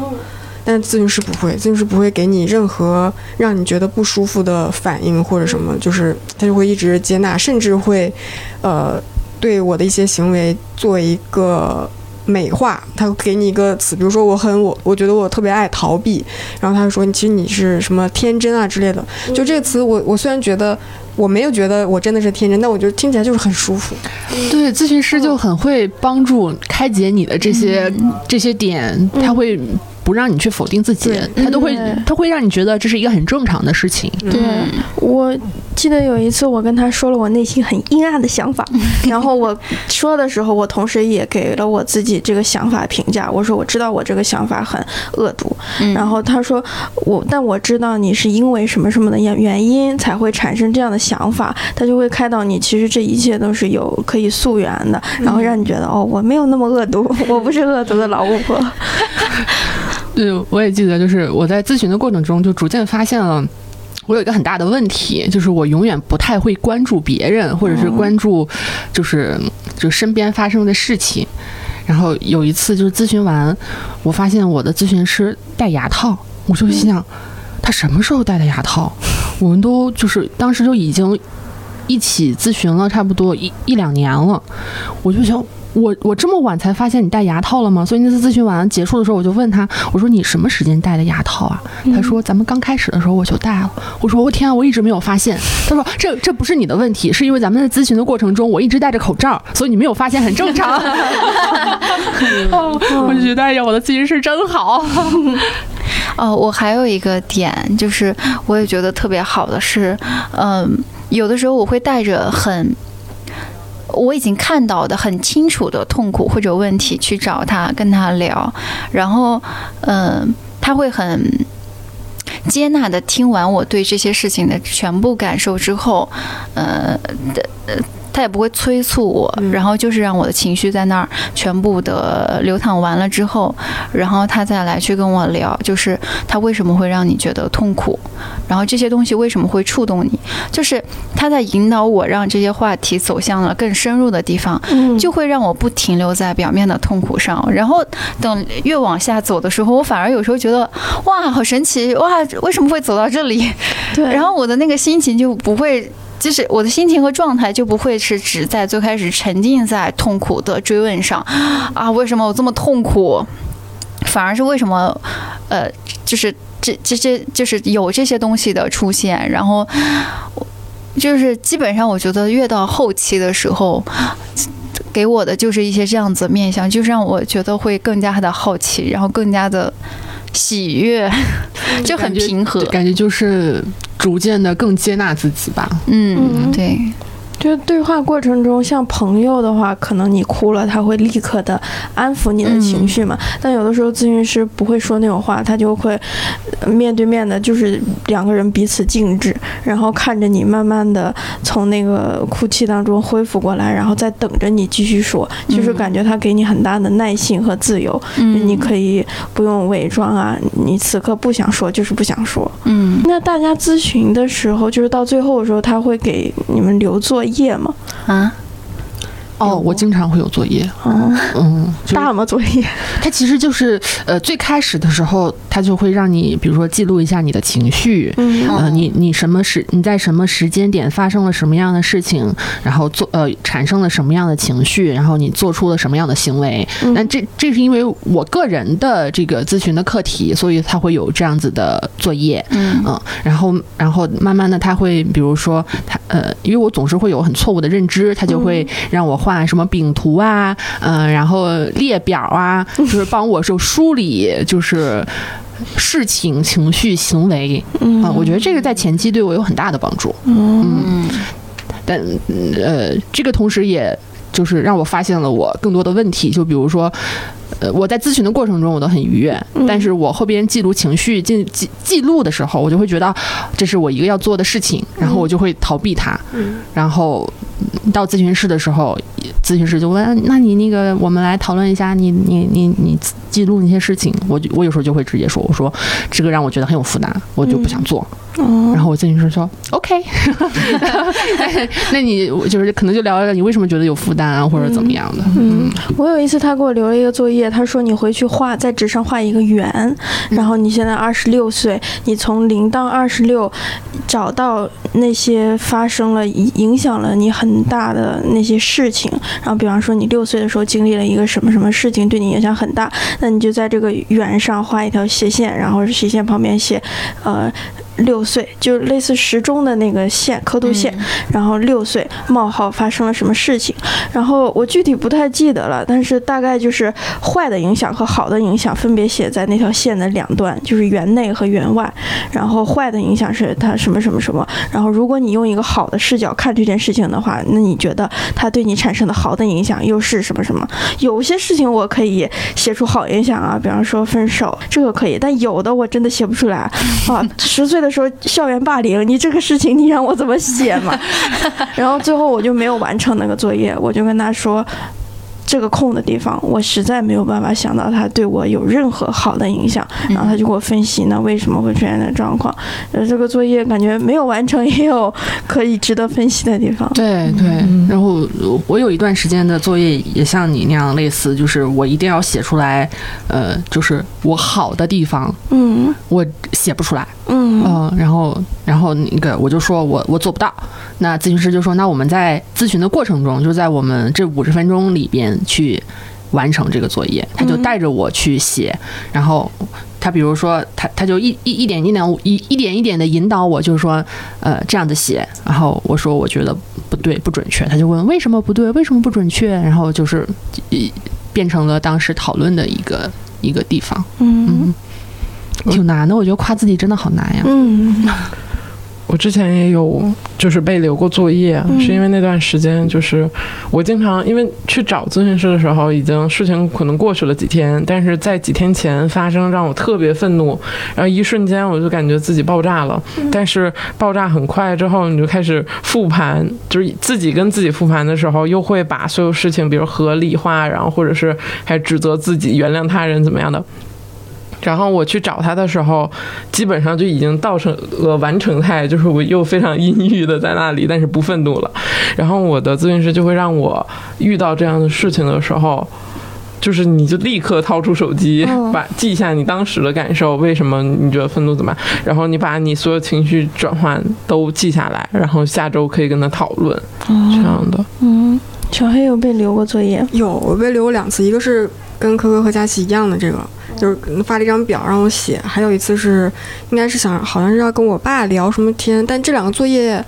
但咨询师不会，咨询师不会给你任何让你觉得不舒服的反应或者什么，就是他就会一直接纳，甚至会，呃，对我的一些行为做一个美化。他会给你一个词，比如说我很我，我觉得我特别爱逃避，然后他就说你其实你是什么天真啊之类的。就这个词，我我虽然觉得我没有觉得我真的是天真，但我觉得听起来就是很舒服。对，咨询师就很会帮助开解你的这些、这些点，他会不让你去否定自己，他都会他会让你觉得这是一个很正常的事情。对，我记得有一次我跟他说了我内心很阴暗的想法，然后我说的时候，我同时也给了我自己这个想法评价。我说我知道我这个想法很恶毒，嗯然后他说我，但我知道你是因为什么什么的原原因才会产生这样的想法，他就会开导你，其实这一切都是有可以溯源的，然后让你觉得哦，我没有那么恶毒，我不是恶毒的老巫婆。对，我也记得，就是我在咨询的过程中，就逐渐发现了。我有一个很大的问题，就是我永远不太会关注别人，或者是关注，就是就身边发生的事情。然后有一次就是咨询完，我发现我的咨询师戴牙套，我就心想，他什么时候戴的牙套？我们都就是当时就已经一起咨询了差不多一一两年了，我就想。我我这么晚才发现你戴牙套了吗？所以那次咨询完结束的时候，我就问他，我说你什么时间戴的牙套啊？他说咱们刚开始的时候我就戴了。我说我天啊，我一直没有发现。他说这这不是你的问题，是因为咱们在咨询的过程中我一直戴着口罩，所以你没有发现很正常。哦我就觉得哎呀，我的咨询师真好。哦，我还有一个点，就是我也觉得特别好的是，嗯，有的时候我会带着很。我已经看到的很清楚的痛苦或者问题去找他跟他聊，然后，嗯，他会很接纳的听完我对这些事情的全部感受之后，呃的呃。他也不会催促我，然后就是让我的情绪在那儿全部的流淌完了之后，然后他再来去跟我聊，就是他为什么会让你觉得痛苦，然后这些东西为什么会触动你，就是他在引导我，让这些话题走向了更深入的地方，嗯就会让我不停留在表面的痛苦上。然后等越往下走的时候，我反而有时候觉得哇，好神奇哇，为什么会走到这里？对，然后我的那个心情就不会。就是我的心情和状态就不会是只在最开始沉浸在痛苦的追问上，啊，为什么我这么痛苦？反而是为什么，呃，就是这这些就是有这些东西的出现，然后就是基本上我觉得越到后期的时候。给我的就是一些这样子面相，就是让我觉得会更加的好奇，然后更加的喜悦，就很平和，感觉就是逐渐的更接纳自己吧。嗯，对。就是对话过程中，像朋友的话，可能你哭了，他会立刻的安抚你的情绪嘛。但有的时候咨询师不会说那种话，他就会面对面的，就是两个人彼此静止，然后看着你慢慢的从那个哭泣当中恢复过来，然后再等着你继续说。就是感觉他给你很大的耐心和自由，你可以不用伪装啊，你此刻不想说就是不想说。嗯，那大家咨询的时候，就是到最后的时候，他会给你们留作业夜吗啊？哦，我经常会有作业。哦，嗯，大吗？作业？它其实就是呃，最开始的时候，它就会让你，比如说记录一下你的情绪，嗯，呃，你你什么时你在什么时间点发生了什么样的事情，然后做呃产生了什么样的情绪，然后你做出了什么样的行为。那这这是因为我个人的这个咨询的课题，所以他会有这样子的作业。嗯嗯，然后然后慢慢的他会，比如说他呃，因为我总是会有很错误的认知，他就会让我。画什么饼图啊，嗯，然后列表啊，就是帮我就梳理，就是事情、情绪、行为，嗯，我觉得这个在前期对我有很大的帮助，嗯，但呃，这个同时也就是让我发现了我更多的问题，就比如说。呃，我在咨询的过程中我都很愉悦，但是我后边记录情绪、记记记录的时候，我就会觉得这是我一个要做的事情，然后我就会逃避它。嗯。然后到咨询室的时候，咨询师就问：“那你那个，我们来讨论一下，你你你你记录那些事情。”我我有时候就会直接说：“我说这个让我觉得很有负担，我就不想做。”然后我咨询师说：“OK。”那你就是可能就聊聊你为什么觉得有负担啊，或者怎么样的？嗯，我有一次他给我留了一个作业。他说：“你回去画，在纸上画一个圆，然后你现在二十六岁，你从零到二十六，找到那些发生了影响了你很大的那些事情。然后，比方说你六岁的时候经历了一个什么什么事情，对你影响很大，那你就在这个圆上画一条斜线，然后斜线旁边写，呃。”六岁就类似时钟的那个线刻度线，然后六岁冒号发生了什么事情，然后我具体不太记得了，但是大概就是坏的影响和好的影响分别写在那条线的两端，就是圆内和圆外。然后坏的影响是它什么什么什么，然后如果你用一个好的视角看这件事情的话，那你觉得它对你产生的好的影响又是什么什么？有些事情我可以写出好影响啊，比方说分手，这个可以，但有的我真的写不出来啊。十岁的。说校园霸凌，你这个事情你让我怎么写嘛？然后最后我就没有完成那个作业，我就跟他说。这个空的地方，我实在没有办法想到他对我有任何好的影响。然后他就给我分析那，为什么会出现的状况。呃，这个作业感觉没有完成，也有可以值得分析的地方。对对。然后我有一段时间的作业也像你那样类似，就是我一定要写出来，呃，就是我好的地方。嗯。我写不出来。嗯。嗯。然后，然后那个我就说我我做不到。那咨询师就说，那我们在咨询的过程中，就在我们这五十分钟里边。去完成这个作业，他就带着我去写，然后他比如说他他就一一一点一点一一点一点的引导我，就是说呃这样子写，然后我说我觉得不对不准确，他就问为什么不对，为什么不准确，然后就是变成了当时讨论的一个一个地方，嗯，挺难的，我觉得夸自己真的好难呀，嗯。我之前也有，就是被留过作业，是因为那段时间就是我经常因为去找咨询师的时候，已经事情可能过去了几天，但是在几天前发生让我特别愤怒，然后一瞬间我就感觉自己爆炸了。但是爆炸很快之后，你就开始复盘，就是自己跟自己复盘的时候，又会把所有事情比如合理化，然后或者是还指责自己、原谅他人怎么样的。然后我去找他的时候，基本上就已经到成了完成态，就是我又非常阴郁的在那里，但是不愤怒了。然后我的咨询师就会让我遇到这样的事情的时候，就是你就立刻掏出手机，把记一下你当时的感受，为什么你觉得愤怒怎么样？然后你把你所有情绪转换都记下来，然后下周可以跟他讨论这样的。嗯，小黑有被留过作业？有，我被留过两次，一个是跟科科和佳琪一样的这个。就是发了一张表让我写。还有一次是，应该是想好像是要跟我爸聊什么天，但这两个作业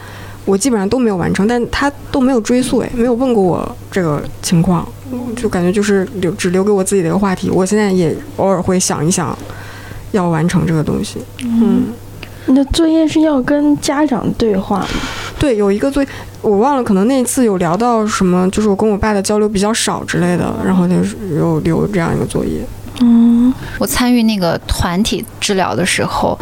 我基本上都没有完成，但他都没有追溯，哎，没有问过我这个情况，就感觉就是留只留给我自己的一个话题。我现在也偶尔会想一想，要完成这个东西。嗯，你的作业是要跟家长对话吗？对，有一个作业我忘了，可能那次有聊到什么，就是我跟我爸的交流比较少之类的，然后就是有留这样一个作业。嗯，我参与那个团体治疗的时候，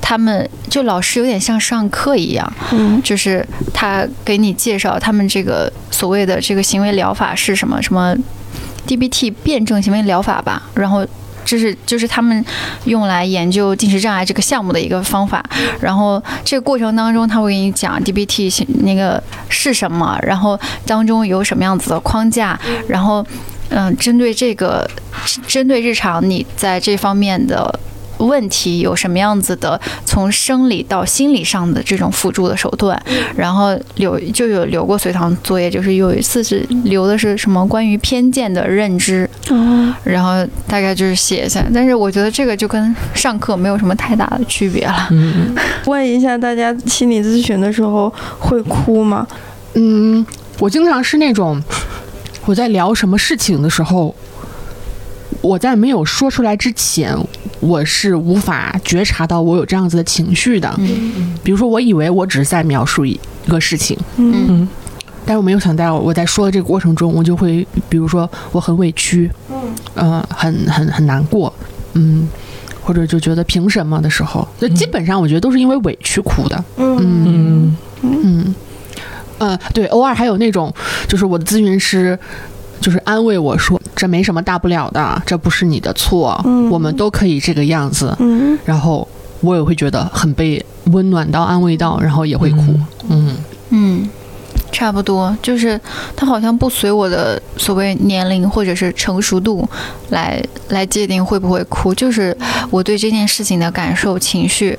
他们就老师有点像上课一样，嗯就是他给你介绍他们这个所谓的这个行为疗法是什么什么 DBT 辩证行为疗法吧，然后。这是就是他们用来研究进食障碍这个项目的一个方法，然后这个过程当中他会给你讲 DBT 是那个是什么，然后当中有什么样子的框架，然后嗯，针对这个针对日常你在这方面的问题有什么样子的，从生理到心理上的这种辅助的手段，然后留就有留过随堂作业，就是有一次是留的是什么关于偏见的认知，哦，然后大概就是写一下，但是我觉得这个就跟上课没有什么太大的区别了。嗯，问一下大家，心理咨询的时候会哭吗？嗯，我经常是那种我在聊什么事情的时候，我在没有说出来之前，我是无法觉察到我有这样子的情绪的。嗯。比如说，我以为我只是在描述一个事情，嗯。嗯。但是我没有想到我在说的这个过程中，我就会，比如说我很委屈，嗯、很很很难过，嗯，或者就觉得凭什么的时候，就基本上我觉得都是因为委屈哭的，嗯。嗯。嗯。嗯，呃，对，偶尔还有那种，就是我的咨询师。就是安慰我说：“这没什么大不了的，这不是你的错，嗯我们都可以这个样子。嗯然后我也会觉得很被温暖到、安慰到，然后也会哭。嗯嗯，差不多，就是他好像不随我的所谓年龄或者是成熟度来来界定会不会哭，就是我对这件事情的感受、情绪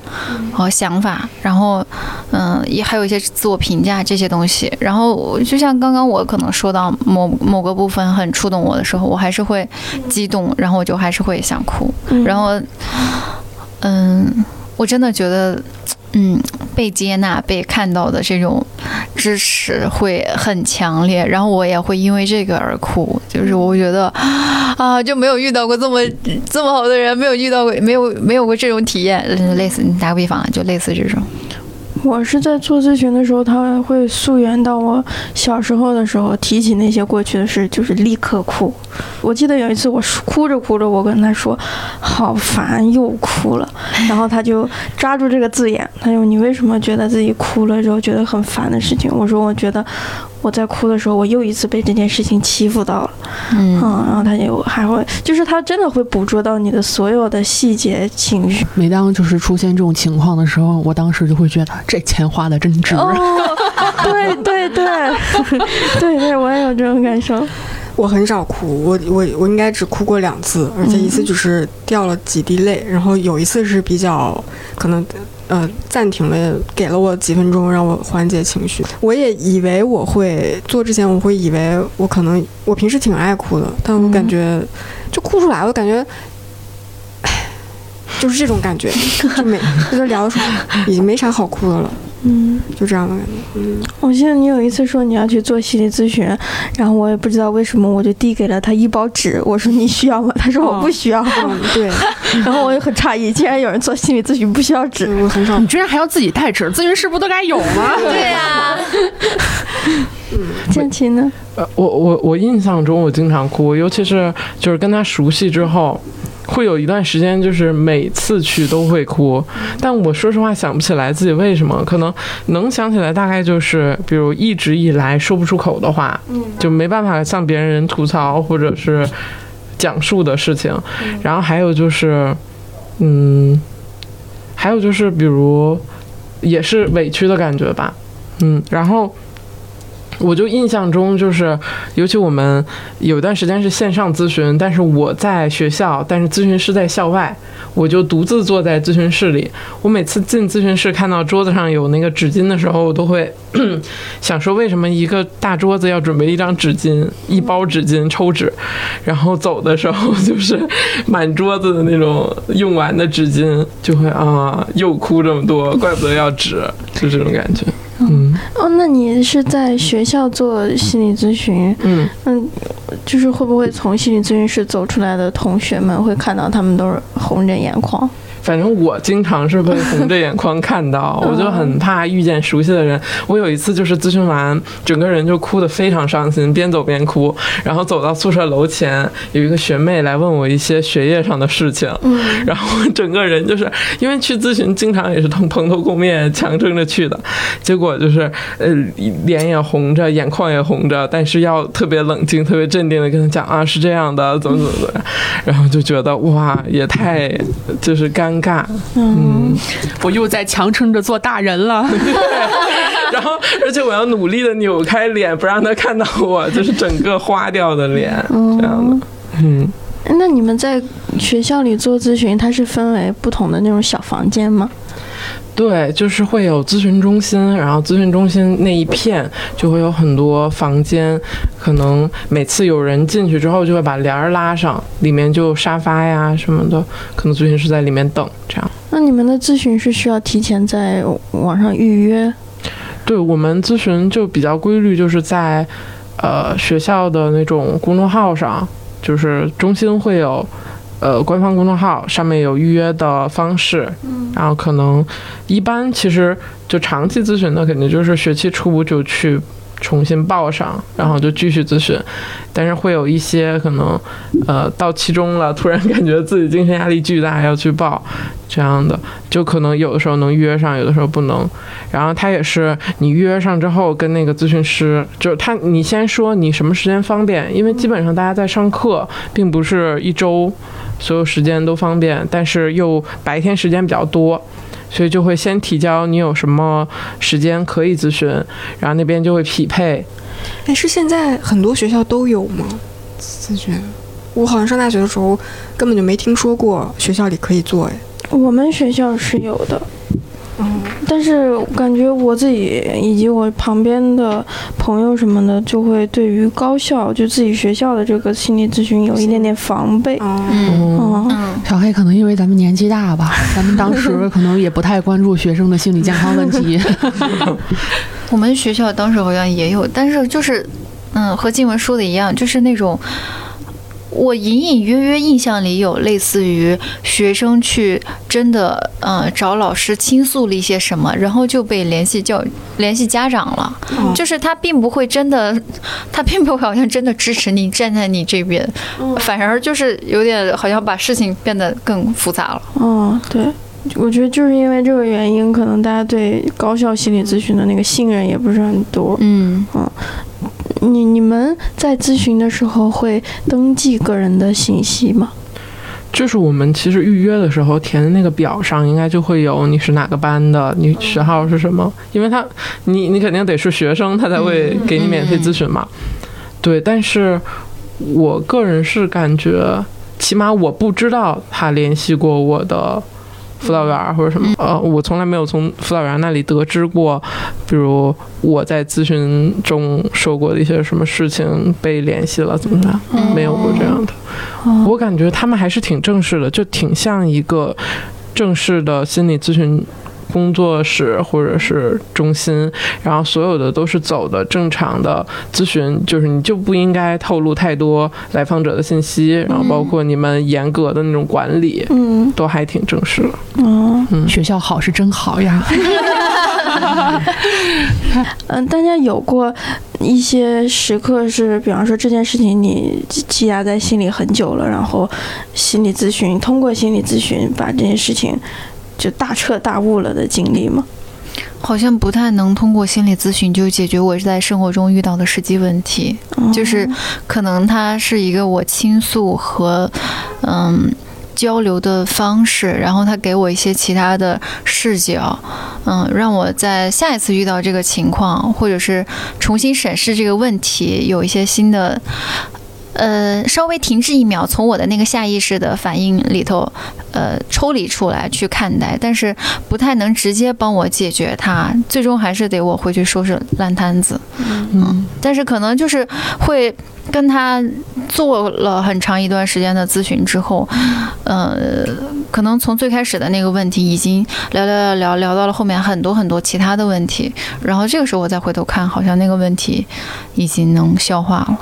和想法，然后嗯，也还有一些自我评价这些东西。然后就像刚刚我可能说到某某个部分很触动我的时候，我还是会激动，然后我就还是会想哭。嗯，然后，嗯，我真的觉得，嗯，被接纳、被看到的这种支持会很强烈，然后我也会因为这个而哭，就是我觉得啊，就没有遇到过这么这么好的人，没有遇到过，没有没有过这种体验，类似，你打个比方，就类似这种，我是在做咨询的时候，他会溯源到我小时候的时候，提起那些过去的事，就是立刻哭。我记得有一次，我哭着哭着，我跟他说：“好烦，又哭了。”然后他就抓住这个字眼，他说：“你为什么觉得自己哭了之后觉得很烦的事情？”我说：“我觉得我在哭的时候，我又一次被这件事情欺负到了。”嗯嗯，然后他就还会，就是他真的会捕捉到你的所有的细节情绪。每当就是出现这种情况的时候，我当时就会觉得这钱花的真值。哦，对 对对，对 对，我也有这种感受。我很少哭，我我我应该只哭过两次，而且一次就是掉了几滴泪，然后有一次是比较可能呃暂停了，给了我几分钟让我缓解情绪。我也以为我会做之前，我会以为我可能我平时挺爱哭的，但我感觉就哭出来，我感觉。唉就是这种感觉，就没跟他 聊的时候已经没啥好哭的了，嗯，就这样的感觉。嗯，我记得你有一次说你要去做心理咨询，然后我也不知道为什么，我就递给了他一包纸，我说你需要吗？他说我不需要，嗯对，然后我也很诧异，竟然有人做心理咨询不需要纸。我很少你居然还要自己带纸，咨询师不都该有吗？对呀、建奇呢？呃，我我我印象中我经常哭，尤其是就是跟他熟悉之后，会有一段时间就是每次去都会哭，但我说实话想不起来自己为什么，可能能想起来大概就是比如一直以来说不出口的话，就没办法向别人吐槽或者是讲述的事情，然后还有就是，嗯，还有就是比如也是委屈的感觉吧，嗯，然后。我就印象中就是，尤其我们有段时间是线上咨询，但是我在学校，但是咨询师在校外，我就独自坐在咨询室里。我每次进咨询室看到桌子上有那个纸巾的时候，我都会 想说，为什么一个大桌子要准备一张纸巾，一包纸巾抽纸，然后走的时候就是满桌子的那种用完的纸巾，就会啊，又哭这么多，怪不得要纸，就这种感觉。嗯哦，那你是在学校做心理咨询？嗯嗯，就是会不会从心理咨询室走出来的同学们会看到他们都是红着眼眶？反正我经常是被红着眼眶看到，我就很怕遇见熟悉的人。我有一次就是咨询完，整个人就哭得非常伤心，边走边哭。然后走到宿舍楼前，有一个学妹来问我一些学业上的事情，然后整个人就是因为去咨询，经常也是同蓬头垢面，强撑着去的，结果就是呃脸也红着，眼眶也红着，但是要特别冷静、特别镇定的跟他讲啊是这样的，怎么怎么怎么，然后就觉得哇也太就是尴。尴尬，嗯，我又在强撑着做大人了，然后而且我要努力的扭开脸，不让他看到我 就是整个花掉的脸，这样的，嗯。那你们在学校里做咨询，它是分为不同的那种小房间吗？对，就是会有咨询中心，然后咨询中心那一片就会有很多房间，可能每次有人进去之后，就会把帘儿拉上，里面就沙发呀什么的，可能咨询师在里面等这样。那你们的咨询是需要提前在网上预约？对我们咨询就比较规律，就是在呃学校的那种公众号上，就是中心会有。呃，官方公众号上面有预约的方式，然后可能一般其实就长期咨询的，肯定就是学期初就去。重新报上，然后就继续咨询，但是会有一些可能，呃，到期中了，突然感觉自己精神压力巨大，要去报，这样的，就可能有的时候能预约上，有的时候不能。然后他也是你预约上之后，跟那个咨询师，就是他你先说你什么时间方便，因为基本上大家在上课，并不是一周所有时间都方便，但是又白天时间比较多。所以就会先提交你有什么时间可以咨询，然后那边就会匹配。哎，是现在很多学校都有吗？咨询？我好像上大学的时候根本就没听说过学校里可以做。哎，我们学校是有的。嗯，但是感觉我自己以及我旁边的朋友什么的，就会对于高校就自己学校的这个心理咨询有一点点防备。嗯嗯，小黑可能因为咱们年纪大吧，咱们当时 可能也不太关注学生的心理健康问题。我们学校当时好像也有，但是就是，嗯，和静文说的一样，就是那种。我隐隐约约印象里有类似于学生去真的嗯找老师倾诉了一些什么，然后就被联系教联系家长了，就是他并不会真的，他并不会好像真的支持你站在你这边，反而就是有点好像把事情变得更复杂了。嗯，对，我觉得就是因为这个原因，可能大家对高校心理咨询的那个信任也不是很多。嗯嗯。你你们在咨询的时候会登记个人的信息吗？就是我们其实预约的时候填的那个表上，应该就会有你是哪个班的，你学号是什么，因为他你你肯定得是学生，他才会给你免费咨询嘛。对，但是我个人是感觉，起码我不知道他联系过我的。辅导员或者什么，呃，我从来没有从辅导员那里得知过，比如我在咨询中说过的一些什么事情被联系了怎么的，没有过这样的。我感觉他们还是挺正式的，就挺像一个正式的心理咨询。工作室或者是中心，然后所有的都是走的正常的咨询，就是你就不应该透露太多来访者的信息，然后包括你们严格的那种管理，嗯，都还挺正式的。嗯，学校好是真好呀。嗯，大家有过一些时刻是，比方说这件事情你积压在心里很久了，然后心理咨询通过心理咨询把这件事情。就大彻大悟了的经历吗？好像不太能通过心理咨询就解决我在生活中遇到的实际问题，就是可能它是一个我倾诉和嗯交流的方式，然后他给我一些其他的视角，嗯，让我在下一次遇到这个情况，或者是重新审视这个问题，有一些新的。呃，稍微停滞一秒，从我的那个下意识的反应里头，呃，抽离出来去看待，但是不太能直接帮我解决它，最终还是得我回去收拾烂摊子。嗯，但是可能就是会跟他做了很长一段时间的咨询之后，呃，可能从最开始的那个问题，已经聊聊聊聊聊到了后面很多很多其他的问题，然后这个时候我再回头看，好像那个问题已经能消化了。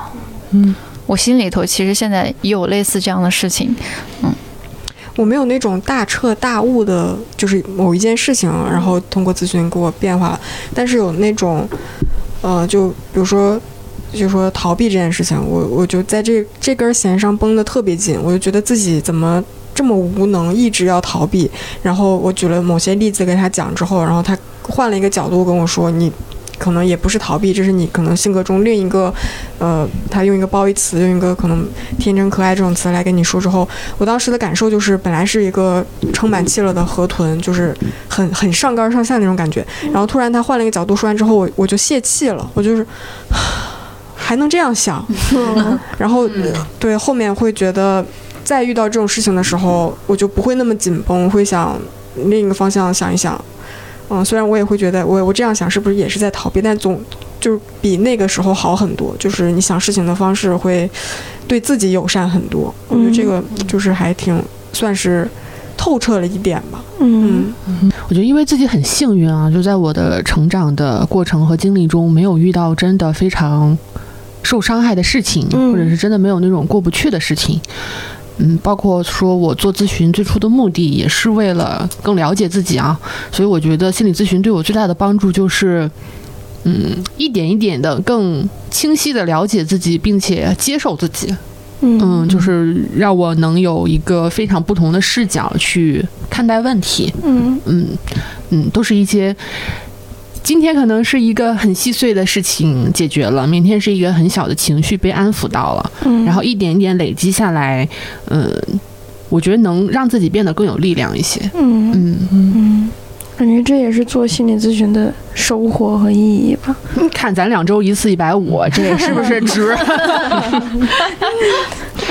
嗯。我心里头其实现在也有类似这样的事情，嗯，我没有那种大彻大悟的，就是某一件事情，然后通过咨询给我变化了，但是有那种，呃，就比如说，就说逃避这件事情，我我就在这这根弦上绷得特别紧，我就觉得自己怎么这么无能，一直要逃避，然后我举了某些例子给他讲之后，然后他换了一个角度跟我说你。可能也不是逃避，这是你可能性格中另一个，呃，他用一个褒义词，用一个可能天真可爱这种词来跟你说之后，我当时的感受就是，本来是一个撑满气了的河豚，就是很很上纲上线那种感觉，然后突然他换了一个角度说完之后，我我就泄气了，我就是 还能这样想，然后对后面会觉得，再遇到这种事情的时候，我就不会那么紧绷，会想另一个方向想一想。嗯，虽然我也会觉得，我我这样想是不是也是在逃避？但总就是比那个时候好很多。就是你想事情的方式会对自己友善很多。我觉得这个就是还挺算是透彻了一点吧。嗯嗯，我觉得因为自己很幸运啊，就在我的成长的过程和经历中，没有遇到真的非常受伤害的事情，或者是真的没有那种过不去的事情。嗯，包括说我做咨询最初的目的也是为了更了解自己啊，所以我觉得心理咨询对我最大的帮助就是，嗯，一点一点的更清晰的了解自己，并且接受自己，嗯，就是让我能有一个非常不同的视角去看待问题，嗯。嗯嗯，都是一些。今天可能是一个很细碎的事情解决了，明天是一个很小的情绪被安抚到了，嗯，然后一点一点累积下来，嗯，我觉得能让自己变得更有力量一些，嗯。嗯嗯，感觉这也是做心理咨询的收获和意义吧。看咱两周一次一百五，这是不是值？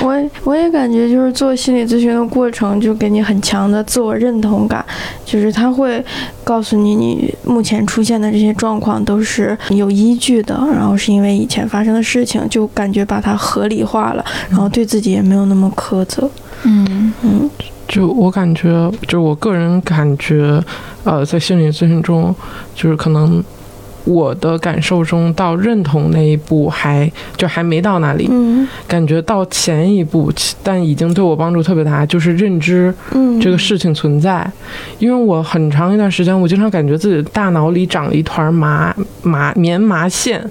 我我也感觉就是做心理咨询的过程，就给你很强的自我认同感，就是他会告诉你，你目前出现的这些状况都是有依据的，然后是因为以前发生的事情，就感觉把它合理化了，然后对自己也没有那么苛责。嗯嗯，就我感觉，就我个人感觉，呃，在心理咨询中，就是可能。我的感受中，到认同那一步还就还没到那里，感觉到前一步，但已经对我帮助特别大，就是认知这个事情存在。因为我很长一段时间，我经常感觉自己的大脑里长了一团麻麻棉麻线，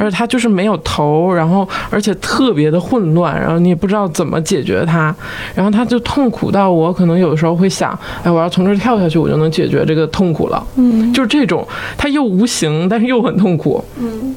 而且它就是没有头，然后而且特别的混乱，然后你也不知道怎么解决它，然后它就痛苦到我可能有的时候会想，哎，我要从这儿跳下去，我就能解决这个痛苦了。嗯，就是这种，它又无形，但但是又很痛苦，嗯，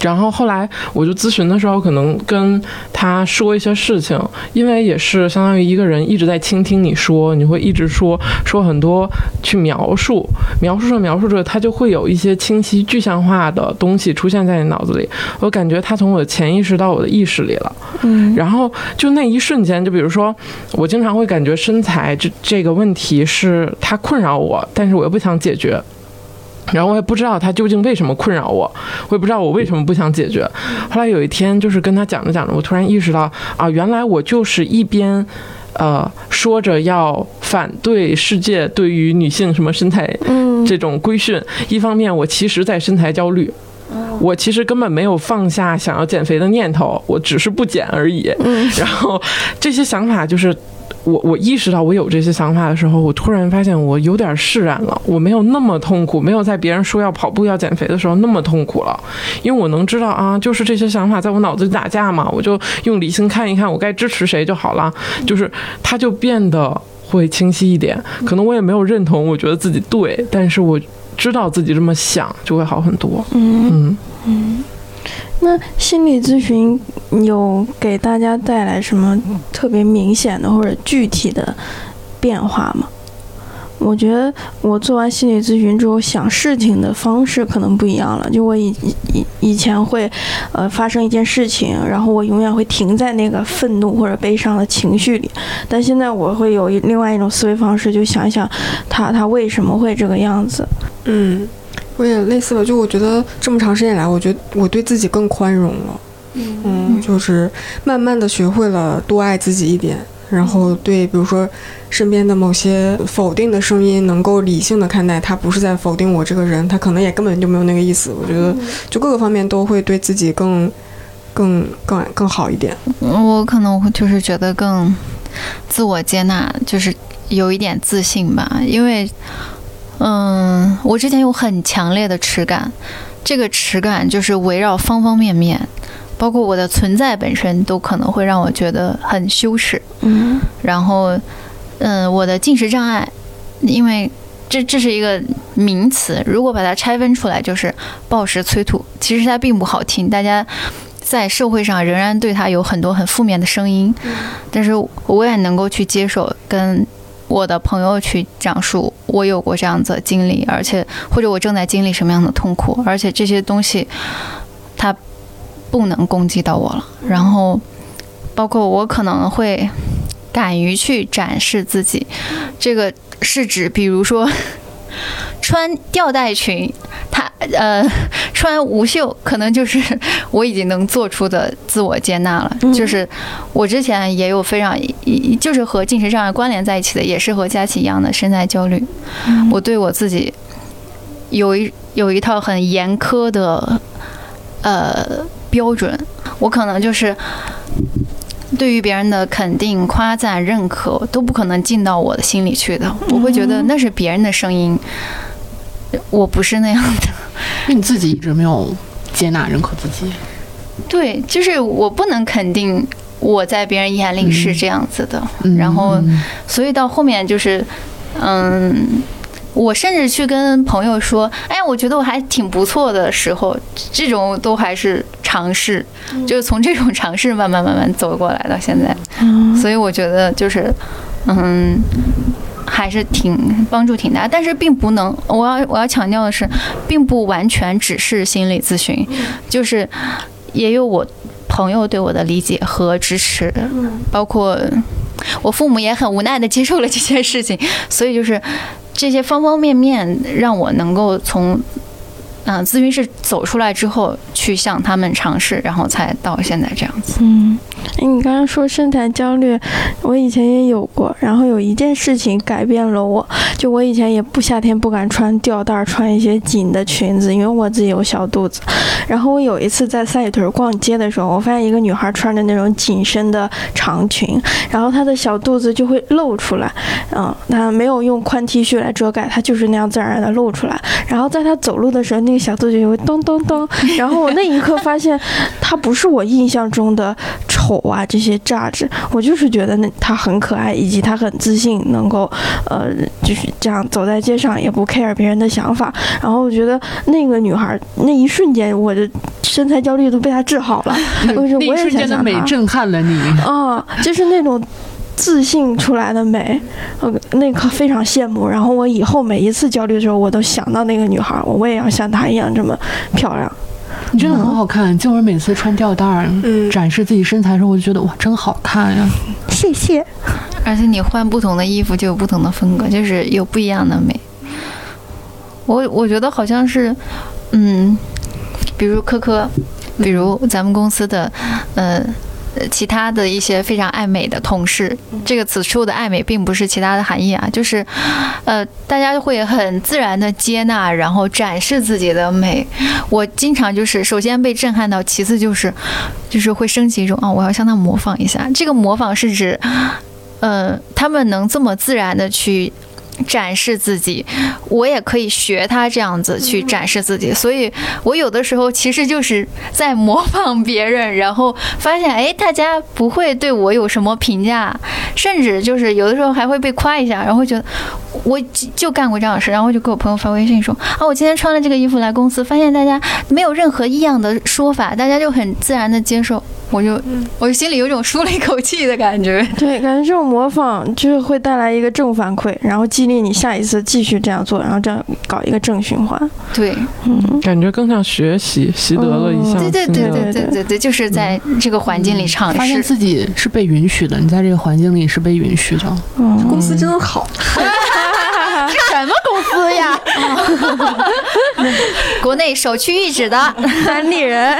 然后后来我就咨询的时候，可能跟他说一些事情，因为也是相当于一个人一直在倾听你说，你会一直说说很多去描述，描述着描述着，他就会有一些清晰具象化的东西出现在你脑子里。我感觉他从我的潜意识到我的意识里了，嗯，然后就那一瞬间，就比如说我经常会感觉身材这这个问题是他困扰我，但是我又不想解决。然后我也不知道他究竟为什么困扰我，我也不知道我为什么不想解决。后来有一天，就是跟他讲着讲着，我突然意识到啊，原来我就是一边，呃，说着要反对世界对于女性什么身材这种规训，一方面我其实在身材焦虑，我其实根本没有放下想要减肥的念头，我只是不减而已。然后这些想法就是。我我意识到我有这些想法的时候，我突然发现我有点释然了，我没有那么痛苦，没有在别人说要跑步要减肥的时候那么痛苦了，因为我能知道啊，就是这些想法在我脑子里打架嘛，我就用理性看一看我该支持谁就好了，就是它就变得会清晰一点。可能我也没有认同，我觉得自己对，但是我知道自己这么想就会好很多。嗯嗯。那心理咨询有给大家带来什么特别明显的或者具体的变化吗？我觉得我做完心理咨询之后，想事情的方式可能不一样了。就我以以以前会，呃，发生一件事情，然后我永远会停在那个愤怒或者悲伤的情绪里，但现在我会有另外一种思维方式，就想一想他他为什么会这个样子。嗯。我也类似吧，就我觉得这么长时间以来，我觉得我对自己更宽容了，嗯，就是慢慢的学会了多爱自己一点，然后对，比如说身边的某些否定的声音，能够理性的看待，他不是在否定我这个人，他可能也根本就没有那个意思。我觉得就各个方面都会对自己更、更、更更好一点。我可能会就是觉得更自我接纳，就是有一点自信吧，因为。嗯，我之前有很强烈的耻感，这个耻感就是围绕方方面面，包括我的存在本身都可能会让我觉得很羞耻。嗯，然后，嗯，我的进食障碍，因为这这是一个名词，如果把它拆分出来，就是暴食催吐，其实它并不好听，大家在社会上仍然对它有很多很负面的声音，但是我也能够去接受跟。我的朋友去讲述我有过这样子的经历，而且或者我正在经历什么样的痛苦，而且这些东西，它不能攻击到我了。然后，包括我可能会敢于去展示自己，这个是指，比如说。穿吊带裙，她呃穿无袖，可能就是我已经能做出的自我接纳了。就是我之前也有非常，就是和进食障碍关联在一起的，也是和佳琪一样的身材焦虑。我对我自己有一有一套很严苛的呃标准，我可能就是。对于别人的肯定、夸赞、认可，都不可能进到我的心里去的。我会觉得那是别人的声音，我不是那样的。那你自己一直没有接纳、认可自己？对，就是我不能肯定我在别人眼里是这样子的。然后，所以到后面就是，嗯。我甚至去跟朋友说：“哎，我觉得我还挺不错的时候，这种都还是尝试，就是从这种尝试慢慢慢慢走过来到现在。所以我觉得就是，嗯，还是挺帮助挺大。但是并不能，我要我要强调的是，并不完全只是心理咨询，就是也有我朋友对我的理解和支持，包括我父母也很无奈的接受了这件事情。所以就是。”这些方方面面让我能够从，嗯，咨询室走出来之后，去向他们尝试，然后才到现在这样子。嗯。你刚刚说身材焦虑，我以前也有过。然后有一件事情改变了我，就我以前也不夏天不敢穿吊带，穿一些紧的裙子，因为我自己有小肚子。然后我有一次在三里屯逛街的时候，我发现一个女孩穿着那种紧身的长裙，然后她的小肚子就会露出来。嗯，她没有用宽 T 恤来遮盖，她就是那样自然而然的露出来。然后在她走路的时候，那个小兔子就会咚咚咚。然后我那一刻发现，她不是我印象中的丑。啊，这些价值，我就是觉得那他很可爱，以及他很自信，能够，呃，就是这样走在街上也不 care 别人的想法。然后我觉得那个女孩那一瞬间，我的身材焦虑都被她治好了。那一瞬间的美震撼了你啊，就是那种自信出来的美，呃，那刻非常羡慕。然后我以后每一次焦虑的时候，我都想到那个女孩，我也要像她一样这么漂亮。你真的很好看，静文每次穿吊带儿展示自己身材的时候，我就觉得哇，真好看呀！谢谢。而且你换不同的衣服就有不同的风格，就是有不一样的美。我我觉得好像是，嗯，比如科科，比如咱们公司的，呃。其他的一些非常爱美的同事，这个此处的爱美并不是其他的含义啊，就是，呃，大家会很自然的接纳，然后展示自己的美。我经常就是首先被震撼到，其次就是，就是会升起一种啊，我要向他模仿一下。这个模仿是指，嗯，他们能这么自然的去展示自己，我也可以学他这样子去展示自己。所以我有的时候其实就是在模仿别人，然后发现哎，大家不会对我有什么评价，甚至就是有的时候还会被夸一下，然后觉得我就干过这样的事，然后就给我朋友发微信说啊，我今天穿了这个衣服来公司，发现大家没有任何异样的说法，大家就很自然的接受。我就，我心里有种舒了一口气的感觉。对，感觉这种模仿就是会带来一个正反馈，然后激励你下一次继续这样做，然后这样搞一个正循环。对，嗯，感觉更像学习，习得了一项对对对对对对对，就是在这个环境里尝发现。自己是被允许的，你在这个环境里是被允许的。嗯公司真好，什么公司呀？国内首屈一指的，单立人，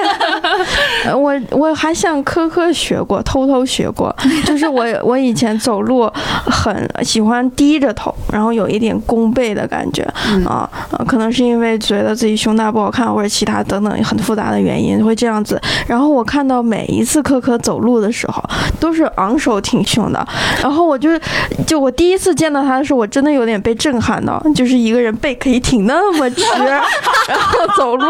呃我我还向科科学过，偷偷学过，就是我我以前走路很喜欢低着头，然后有一点弓背的感觉、啊、呃可能是因为觉得自己胸大不好看，或者其他等等很复杂的原因会这样子。然后我看到每一次科科走路的时候，都是昂首挺胸的，然后我就就我第一次见到他的时候，我真的有点被震撼到，就是一个人背可以挺那么直，然后走路。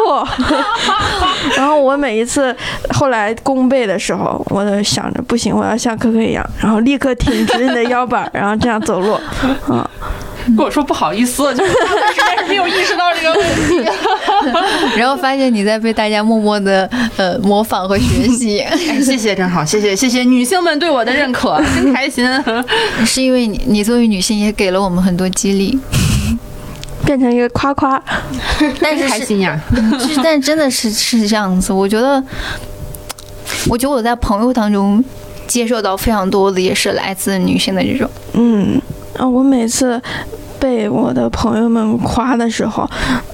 然后我每一次后来弓背的时候，我都想着不行，我要像可可一样，然后立刻挺直你的腰板，然后这样走路。嗯，跟我说不好意思，就是大段时间是没有意识到这个问题。然后发现你在被大家默默的呃模仿和学习，哎，谢谢，真好，谢谢，谢谢女性们对我的认可，真开心。是因为你你作为女性也给了我们很多激励，变成一个夸夸。但是是开心呀！是，但真的是是这样子。我觉得，我觉得我在朋友当中接受到非常多的，也是来自女性的这种。嗯，啊，我每次被我的朋友们夸的时候，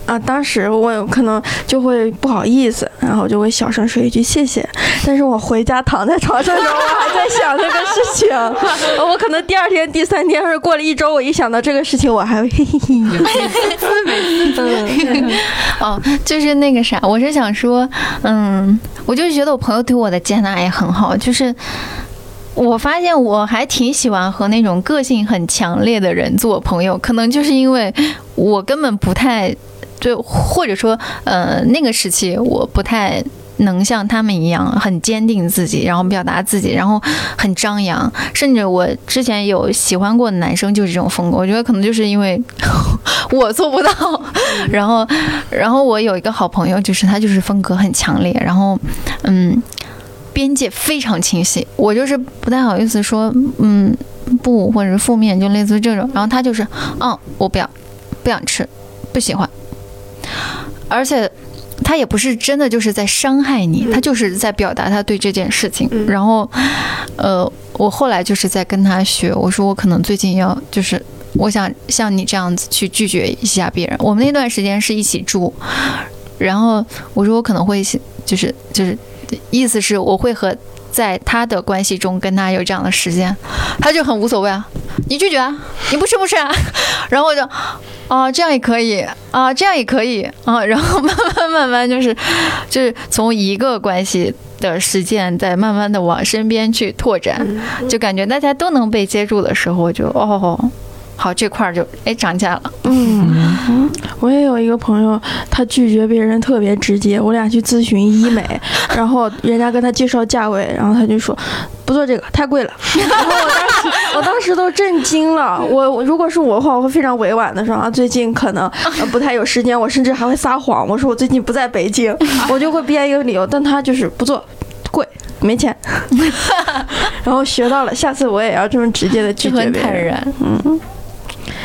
啊，当时我可能就会不好意思，然后就会小声说一句谢谢。但是我回家躺在床上的时候，我还在想这个事情。我可能第二天、第三天，或者过了一周，我一想到这个事情，我还会嘿嘿嘿。哦，就是那个啥，我是想说，嗯，我就觉得我朋友对我的接纳也很好，就是。我发现我还挺喜欢和那种个性很强烈的人做朋友，可能就是因为我根本不太，就或者说，呃，那个时期我不太能像他们一样很坚定自己，然后表达自己，然后很张扬，甚至我之前有喜欢过的男生就是这种风格，我觉得可能就是因为 我做不到，然后，然后我有一个好朋友，就是他就是风格很强烈，然后，嗯。边界非常清晰，我就是不太好意思说，嗯，不，或者是负面，就类似于这种。然后他就是，嗯，我不要，不想吃，不喜欢。而且他也不是真的就是在伤害你，他就是在表达他对这件事情。然后，呃，我后来就是在跟他学，我说我可能最近要就是。我想像你这样子去拒绝一下别人。我们那段时间是一起住，然后我说我可能会就是就是。意思是我会和在他的关系中跟他有这样的时间，他就很无所谓啊，你拒绝啊，你不吃不吃啊，然后我就，啊这样也可以啊，这样也可以啊，然后慢慢慢慢就是就是从一个关系的实践，在慢慢的往身边去拓展，就感觉大家都能被接住的时候，就哦。好，这块儿就哎涨价了。嗯，我也有一个朋友，他拒绝别人特别直接。我俩去咨询医美，然后人家跟他介绍价位，然后他就说不做这个太贵了。然后我当时我当时都震惊了。我如果是我的话，我会非常委婉的说啊，最近可能、呃、不太有时间，我甚至还会撒谎，我说我最近不在北京，我就会编一个理由。但他就是不做，贵。没钱，然后学到了，下次我也要这么直接的拒绝别人。然，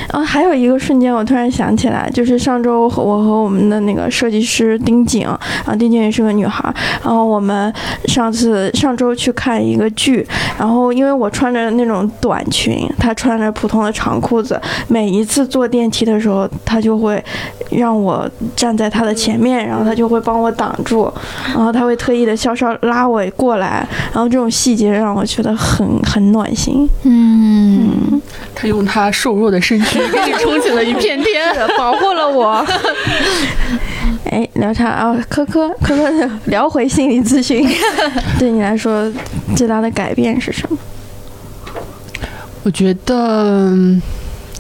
嗯。啊，还有一个瞬间，我突然想起来，就是上周我和我们的那个设计师丁景，啊，丁景也是个女孩，然后我们上次上周去看一个剧，然后因为我穿着那种短裙，她穿着普通的长裤子，每一次坐电梯的时候，她就会让我站在她的前面，然后她就会帮我挡住，然后她会特意的稍稍拉我过来，然后这种细节让我觉得很很暖心。嗯，她用她瘦弱的身躯给你撑起了一片天，保护了我。哎，聊啥啊，科科科科，聊回心理咨询，对你来说最大的改变是什么？我觉得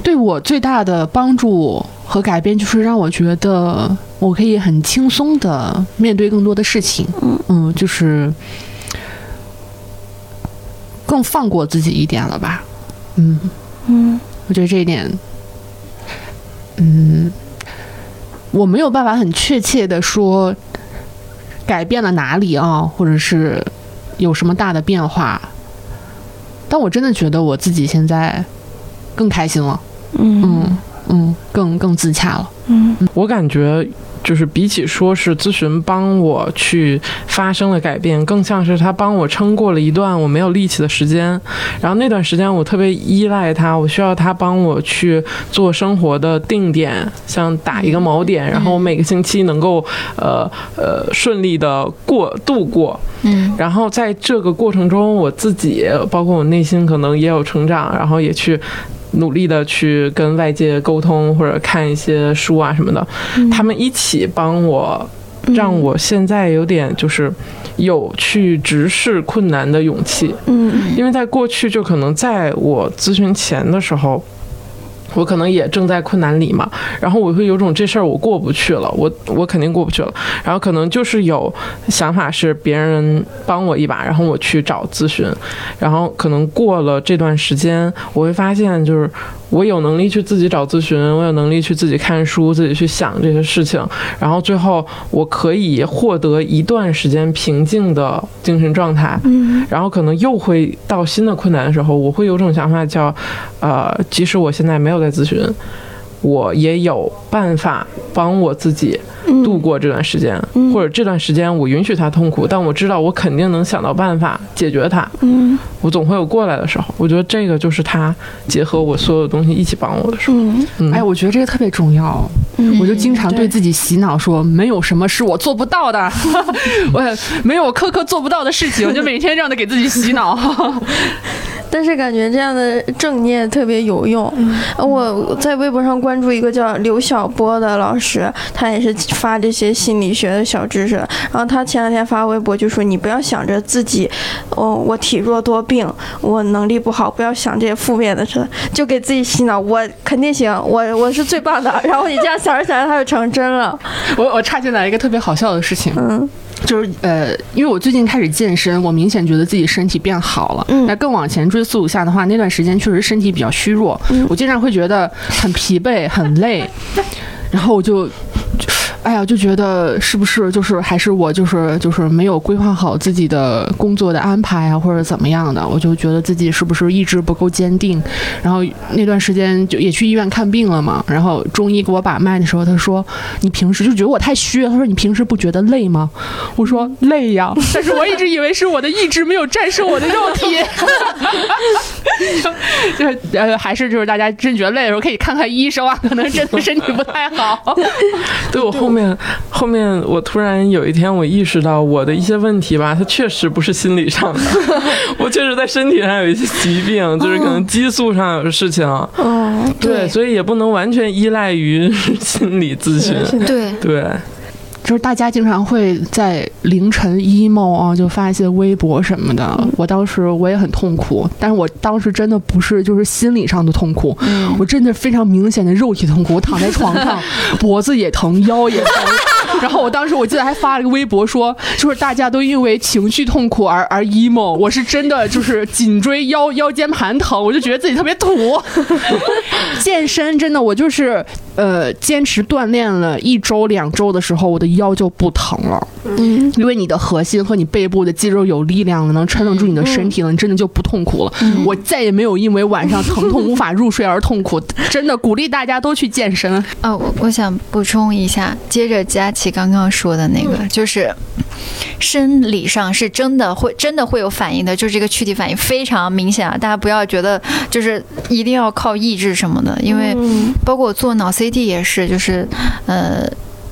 对我最大的帮助和改变，就是让我觉得我可以很轻松的面对更多的事情。嗯嗯，就是更放过自己一点了吧。嗯嗯我觉得这一点，嗯，我没有办法很确切的说改变了哪里啊，或者是有什么大的变化，但我真的觉得我自己现在更开心了，嗯。嗯嗯，更更自洽了。嗯。我感觉就是比起说是咨询帮我去发生了改变，更像是他帮我撑过了一段我没有力气的时间。然后那段时间我特别依赖他，我需要他帮我去做生活的定点，像打一个锚点，然后我每个星期能够呃呃顺利的过度过。嗯然后在这个过程中，我自己包括我内心可能也有成长，然后也去努力的去跟外界沟通，或者看一些书啊什么的，他们一起帮我，让我现在有点就是有去直视困难的勇气，嗯。因为在过去就可能在我咨询前的时候。我可能也正在困难里嘛，然后我会有种这事儿我过不去了，我我肯定过不去了，然后可能就是有想法是别人帮我一把，然后我去找咨询，然后可能过了这段时间，我会发现就是我有能力去自己找咨询，我有能力去自己看书，自己去想这些事情，然后最后我可以获得一段时间平静的精神状态，嗯。然后可能又会到新的困难的时候，我会有种想法叫，呃，即使我现在没有在咨询，我也有办法帮我自己嗯度过这段时间，嗯或者这段时间我允许他痛苦，但我知道我肯定能想到办法解决他，嗯我总会有过来的时候。我觉得这个就是他结合我所有东西一起帮我的时候。嗯嗯，哎，我觉得这个特别重要。嗯我就经常对自己洗脑说，没有什么是我做不到的，我没有科科做不到的事情，我就每天这样的给自己洗脑。但是感觉这样的正念特别有用。呃我在微博上关注一个叫刘晓波的老师，他也是发这些心理学的小知识。然后他前两天发微博就说：“你不要想着自己，哦，我体弱多病，我能力不好，不要想这些负面的事，就给自己洗脑，我肯定行，我我是最棒的。”然后你这样想着想着，他就成真了。我我插进来一个特别好笑的事情，嗯就是呃，因为我最近开始健身，我明显觉得自己身体变好了。嗯那更往前追溯一下的话，那段时间确实身体比较虚弱，嗯我经常会觉得很疲惫、很累，然后我就。哎呀，就觉得是不是就是还是我就是就是没有规划好自己的工作的安排啊，或者怎么样的，我就觉得自己是不是意志不够坚定。然后那段时间就也去医院看病了嘛，然后中医给我把脉的时候，他说你平时就觉得我太虚了，他说你平时不觉得累吗？我说累呀，但是我一直以为是我的意志没有战胜我的肉体，就就是呃，还是就是大家真觉得累的时候可以看看医生啊，可能真的身体不太好。对我后面后面，我突然有一天我意识到我的一些问题吧，它确实不是心理上的，我确实在身体上有一些疾病，就是可能激素上有事情。哦，对，所以也不能完全依赖于 心理咨询。对，对，就是大家经常会在凌晨 emo 啊，就发一些微博什么的。我当时我也很痛苦，但是我当时真的不是就是心理上的痛苦，我真的非常明显的肉体痛苦。我躺在床上，脖子也疼，腰也疼。然后我当时我记得还发了个微博说，就是大家都因为情绪痛苦而而 emo，我是真的就是颈椎腰腰间盘疼，我就觉得自己特别土。健身真的，我就是呃坚持锻炼了一周两周的时候，我的腰就不疼了。嗯因为你的核心和你背部的肌肉有力量了，能撑得住你的身体了，你真的就不痛苦了。我再也没有因为晚上疼痛无法入睡而痛苦。真的鼓励大家都去健身。哦，我我想补充一下，接着佳琪刚刚说的那个，就是生理上是真的会真的会有反应的，就是这个躯体反应非常明显啊！大家不要觉得就是一定要靠意志什么的，因为嗯包括我做脑 CT 也是，就是呃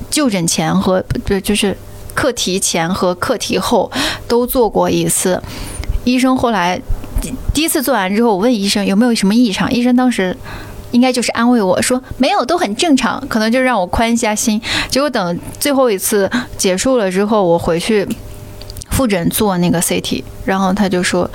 就诊前和不就是课题前和课题后都做过一次，医生后来第第一次做完之后，我问医生有没有什么异常，医生当时。应该就是安慰我说没有，都很正常，可能就让我宽一下心。结果等最后一次结束了之后，我回去复诊做那个 CT，然后他就说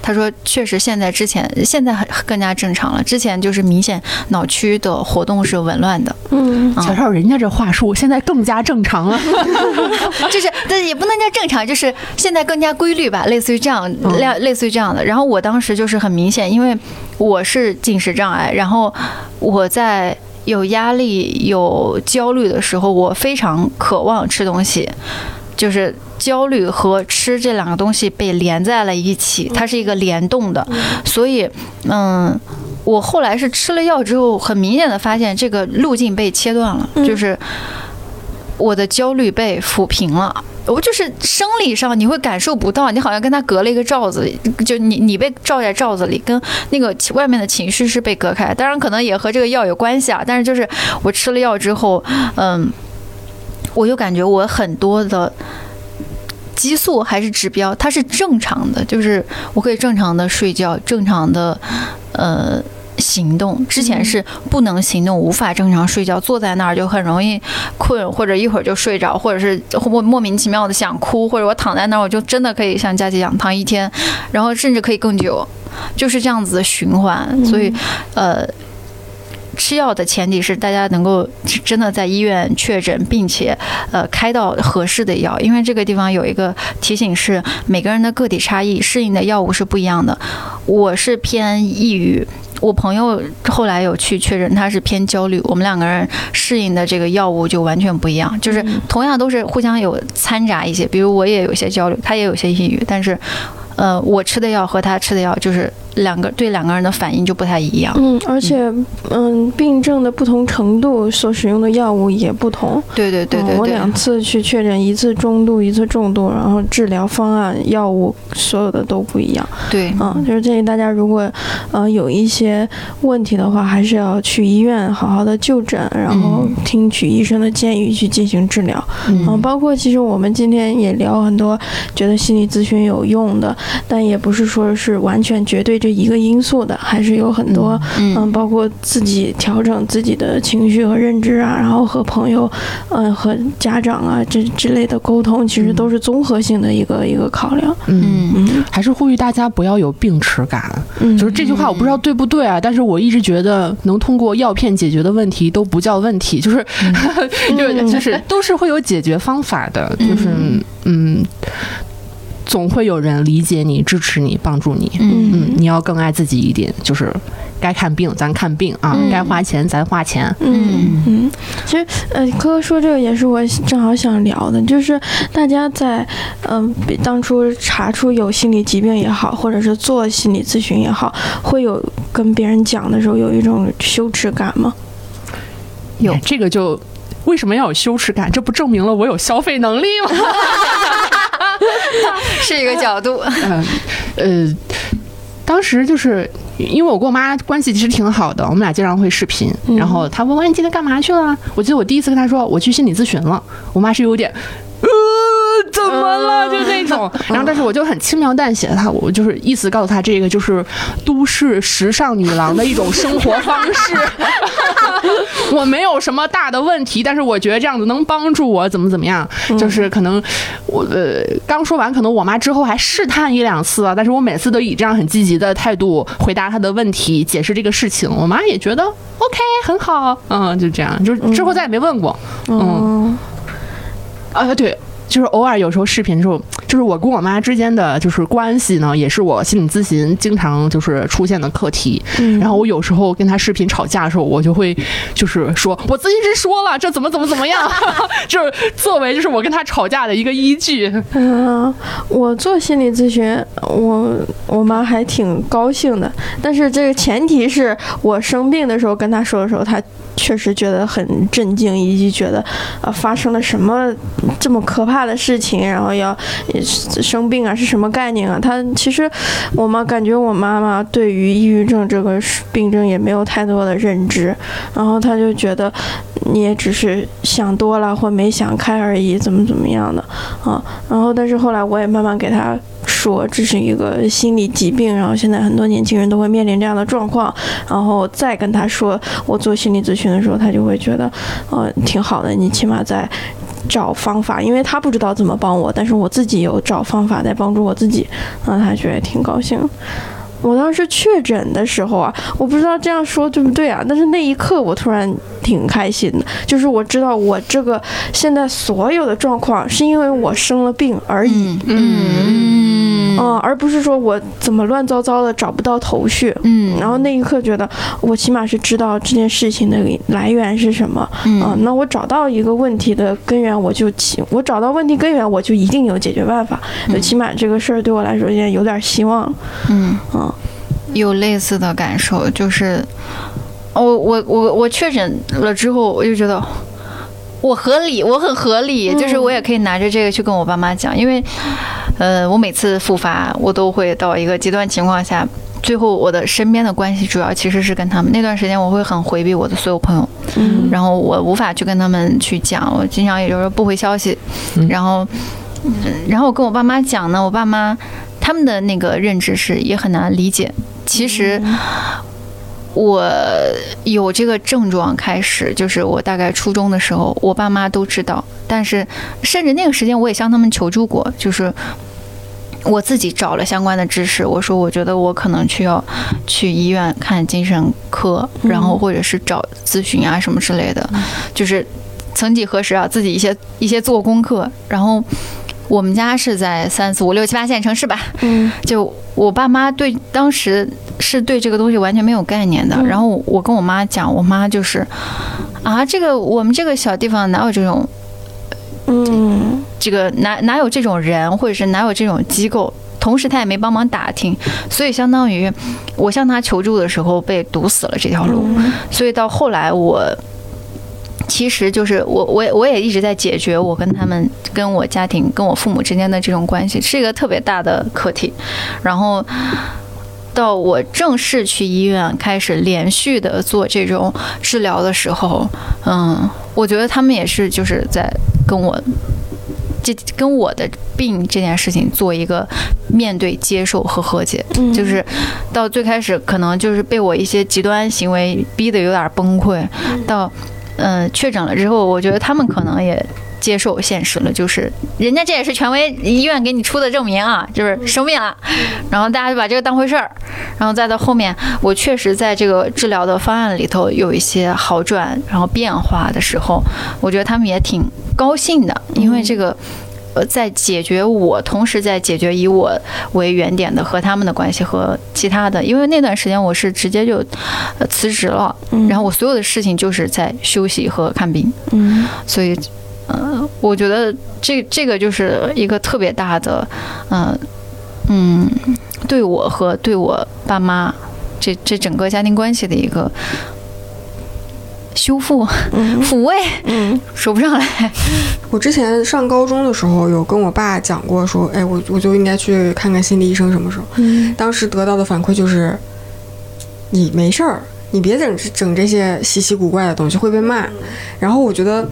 他说确实现在之前现在很更加正常了，之前就是明显脑区的活动是紊乱的。嗯，瞧瞧人家这话术，现在更加正常了。就是，但也不能叫正常，就是现在更加规律吧，类似于这样，嗯类类似于这样的。然后我当时就是很明显，因为我是进食障碍，然后我在有压力、有焦虑的时候，我非常渴望吃东西，就是焦虑和吃这两个东西被连在了一起，它是一个联动的，所以，嗯。我后来是吃了药之后，很明显的发现这个路径被切断了，就是我的焦虑被抚平了。我就是生理上你会感受不到，你好像跟他隔了一个罩子，就你你被罩在罩子里，跟那个外面的情绪是被隔开。当然可能也和这个药有关系啊，但是就是我吃了药之后，嗯，我就感觉我很多的。激素还是指标，它是正常的，就是我可以正常的睡觉，正常的，呃。行动之前是不能行动，无法正常睡觉，坐在那儿就很容易困，或者一会儿就睡着，或者是莫莫名其妙的想哭，或者我躺在那儿，我就真的可以像佳琪一样躺一天，然后甚至可以更久，就是这样子的循环。所以，呃。吃药的前提是大家能够真的在医院确诊，并且呃开到合适的药，因为这个地方有一个提醒是每个人的个体差异，适应的药物是不一样的。我是偏抑郁，我朋友后来有去确诊他是偏焦虑，我们两个人适应的这个药物就完全不一样，就是同样都是互相有掺杂一些，比如我也有些焦虑，他也有些抑郁，但是。呃，我吃的药和他吃的药就是两个对两个人的反应就不太一样。嗯，而且嗯，病症的不同程度所使用的药物也不同。对对对对对。我两次去确诊，一次中度，一次重度，然后治疗方案、药物所有的都不一样。对，嗯，就是建议大家如果呃有一些问题的话，还是要去医院好好的就诊，然后听取医生的建议去进行治疗。嗯，包括其实我们今天也聊很多，觉得心理咨询有用的。但也不是说是完全绝对这一个因素的，还是有很多，嗯，包括自己调整自己的情绪和认知啊，然后和朋友，嗯，和家长啊这之类的沟通，其实都是综合性的一个一个考量。嗯嗯，还是呼吁大家不要有病耻感。嗯，就是这句话我不知道对不对啊，但是我一直觉得能通过药片解决的问题都不叫问题，就是 就是就是都是会有解决方法的，就是嗯。总会有人理解你、支持你、帮助你。嗯嗯，你要更爱自己一点，就是该看病咱看病啊，该花钱咱花钱。嗯嗯，其实呃，哥哥说这个也是我正好想聊的，就是大家在嗯当初查出有心理疾病也好，或者是做心理咨询也好，会有跟别人讲的时候有一种羞耻感吗？有这个就为什么要有羞耻感？这不证明了我有消费能力吗？是一个角度。嗯，呃，当时就是因为我跟我妈关系其实挺好的，我们俩经常会视频。然后她问我你今天干嘛去了？我记得我第一次跟她说我去心理咨询了。我妈是有点。怎么了？就那种，然后但是我就很轻描淡写的，他我就是意思告诉他，这个就是都市时尚女郎的一种生活方式。我没有什么大的问题，但是我觉得这样子能帮助我怎么怎么样。就是可能我呃刚说完，可能我妈之后还试探一两次啊，但是我每次都以这样很积极的态度回答她的问题，解释这个事情，我妈也觉得 OK 很好，嗯，就这样，就是之后再也没问过，嗯，啊对。就是偶尔有时候视频的时候，就是我跟我妈之间的就是关系呢，也是我心理咨询经常就是出现的课题。然后我有时候跟她视频吵架的时候，我就会就是说我咨询师说了，这怎么怎么怎么样，就是作为就是我跟她吵架的一个依据。嗯，我做心理咨询，我我妈还挺高兴的，但是这个前提是我生病的时候跟她说的时候，她确实觉得很震惊，以及觉得啊发生了什么这么可怕。的事情，然后要生病啊，是什么概念啊？他其实，我妈感觉我妈妈对于抑郁症这个病症也没有太多的认知，然后他就觉得你也只是想多了或没想开而已，怎么怎么样的啊？然后，但是后来我也慢慢给他说，这是一个心理疾病，然后现在很多年轻人都会面临这样的状况，然后再跟他说我做心理咨询的时候，他就会觉得，呃，挺好的，你起码在。找方法，因为他不知道怎么帮我，但是我自己有找方法在帮助我自己，然后他觉得挺高兴。我当时确诊的时候啊，我不知道这样说对不对啊，但是那一刻我突然挺开心的，就是我知道我这个现在所有的状况是因为我生了病而已，嗯，嗯，而不是说我怎么乱糟糟的找不到头绪，嗯，然后那一刻觉得我起码是知道这件事情的来源是什么，嗯，那我找到一个问题的根源，我就起，我找到问题根源，我就一定有解决办法，就起码这个事儿对我来说现在有点希望，嗯，嗯。有类似的感受，就是，我我我我确诊了之后，我就觉得我合理，我很合理，就是我也可以拿着这个去跟我爸妈讲，因为，呃，我每次复发，我都会到一个极端情况下，最后我的身边的关系主要其实是跟他们那段时间，我会很回避我的所有朋友，嗯，然后我无法去跟他们去讲，我经常也就是不回消息，然后，然后我跟我爸妈讲呢，我爸妈他们的那个认知是也很难理解。其实我有这个症状开始，就是我大概初中的时候，我爸妈都知道。但是甚至那个时间，我也向他们求助过，就是我自己找了相关的知识。我说，我觉得我可能需要去医院看精神科，然后或者是找咨询啊什么之类的。就是曾几何时啊，自己一些一些做功课，然后。我们家是在三四五六七八线城市吧，嗯，就我爸妈对当时是对这个东西完全没有概念的。然后我跟我妈讲，我妈就是，啊，这个我们这个小地方哪有这种，嗯，这个哪哪有这种人，或者是哪有这种机构？同时他也没帮忙打听，所以相当于我向他求助的时候被堵死了这条路。所以到后来我。其实就是我，我我也一直在解决我跟他们、跟我家庭、跟我父母之间的这种关系，是一个特别大的课题。然后到我正式去医院开始连续的做这种治疗的时候，嗯，我觉得他们也是就是在跟我这跟我的病这件事情做一个面对、接受和和解。就是到最开始可能就是被我一些极端行为逼得有点崩溃，到。嗯，确诊了之后，我觉得他们可能也接受现实了，就是人家这也是权威医院给你出的证明啊，就是生病了，然后大家就把这个当回事儿，然后再到后面，我确实在这个治疗的方案里头有一些好转，然后变化的时候，我觉得他们也挺高兴的，因为这个。呃，在解决我，同时在解决以我为原点的和他们的关系和其他的，因为那段时间我是直接就辞职了，然后我所有的事情就是在休息和看病，嗯，所以，呃，我觉得这这个就是一个特别大的，嗯嗯，对我和对我爸妈这这整个家庭关系的一个。修复、抚慰，嗯，说不上来。我之前上高中的时候，有跟我爸讲过，说，哎，我我就应该去看看心理医生，什么时候？嗯，当时得到的反馈就是，你没事儿，你别整整这些稀奇古怪的东西，会被骂。然后我觉得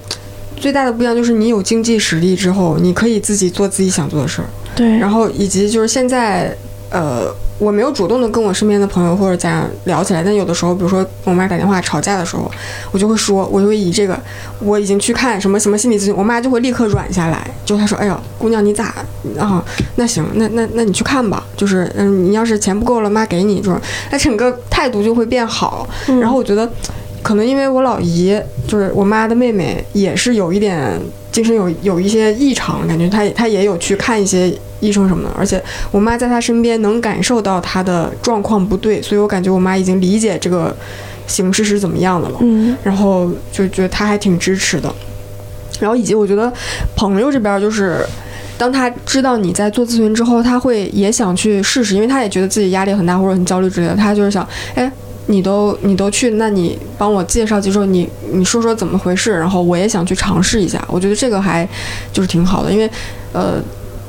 最大的不一样就是，你有经济实力之后，你可以自己做自己想做的事儿。对。然后以及就是现在，呃。我没有主动的跟我身边的朋友或者家人聊起来，但有的时候，比如说跟我妈打电话吵架的时候，我就会说，我就会以这个，我已经去看什么什么心理咨询，我妈就会立刻软下来，就她说，哎呦，姑娘你咋啊？那行，那那那你去看吧，就是嗯，你要是钱不够了，妈给你，就是那整个态度就会变好。然后我觉得，可能因为我老姨就是我妈的妹妹，也是有一点精神有有一些异常，感觉她她也有去看一些。医生什么的，而且我妈在她身边能感受到她的状况不对，所以我感觉我妈已经理解这个形势是怎么样的了。嗯，然后就觉得她还挺支持的。然后以及我觉得朋友这边就是，当他知道你在做咨询之后，他会也想去试试，因为他也觉得自己压力很大或者很焦虑之类的。他就是想，哎，你都你都去，那你帮我介绍介绍，你你说说怎么回事，然后我也想去尝试一下。我觉得这个还就是挺好的，因为呃。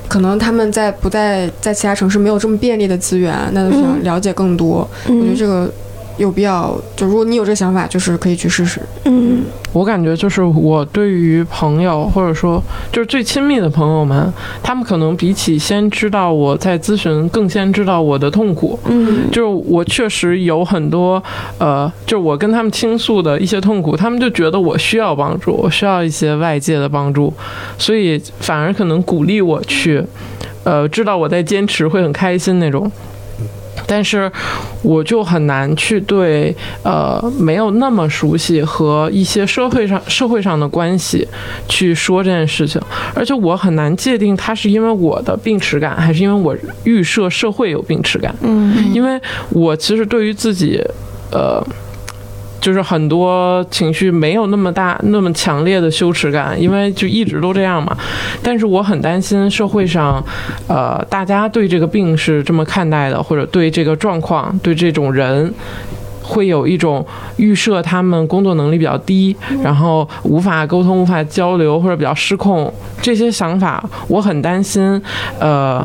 可能他们在不在在其他城市没有这么便利的资源，那就想了解更多。我觉得这个有必要，就如果你有这个想法，就是可以去试试。嗯我感觉就是我对于朋友，或者说就是最亲密的朋友们，他们可能比起先知道我在咨询，更先知道我的痛苦。嗯就是我确实有很多，呃，就是我跟他们倾诉的一些痛苦，他们就觉得我需要帮助，我需要一些外界的帮助，所以反而可能鼓励我去，呃，知道我在坚持会很开心那种。但是，我就很难去对呃没有那么熟悉和一些社会上社会上的关系去说这件事情，而且我很难界定它是因为我的病耻感，还是因为我预设社会有病耻感。嗯因为我其实对于自己，呃，就是很多情绪没有那么大、那么强烈的羞耻感，因为就一直都这样嘛。但是我很担心社会上，呃，大家对这个病是这么看待的，或者对这个状况、对这种人。会有一种预设，他们工作能力比较低，然后无法沟通、无法交流，或者比较失控，这些想法，我很担心。呃，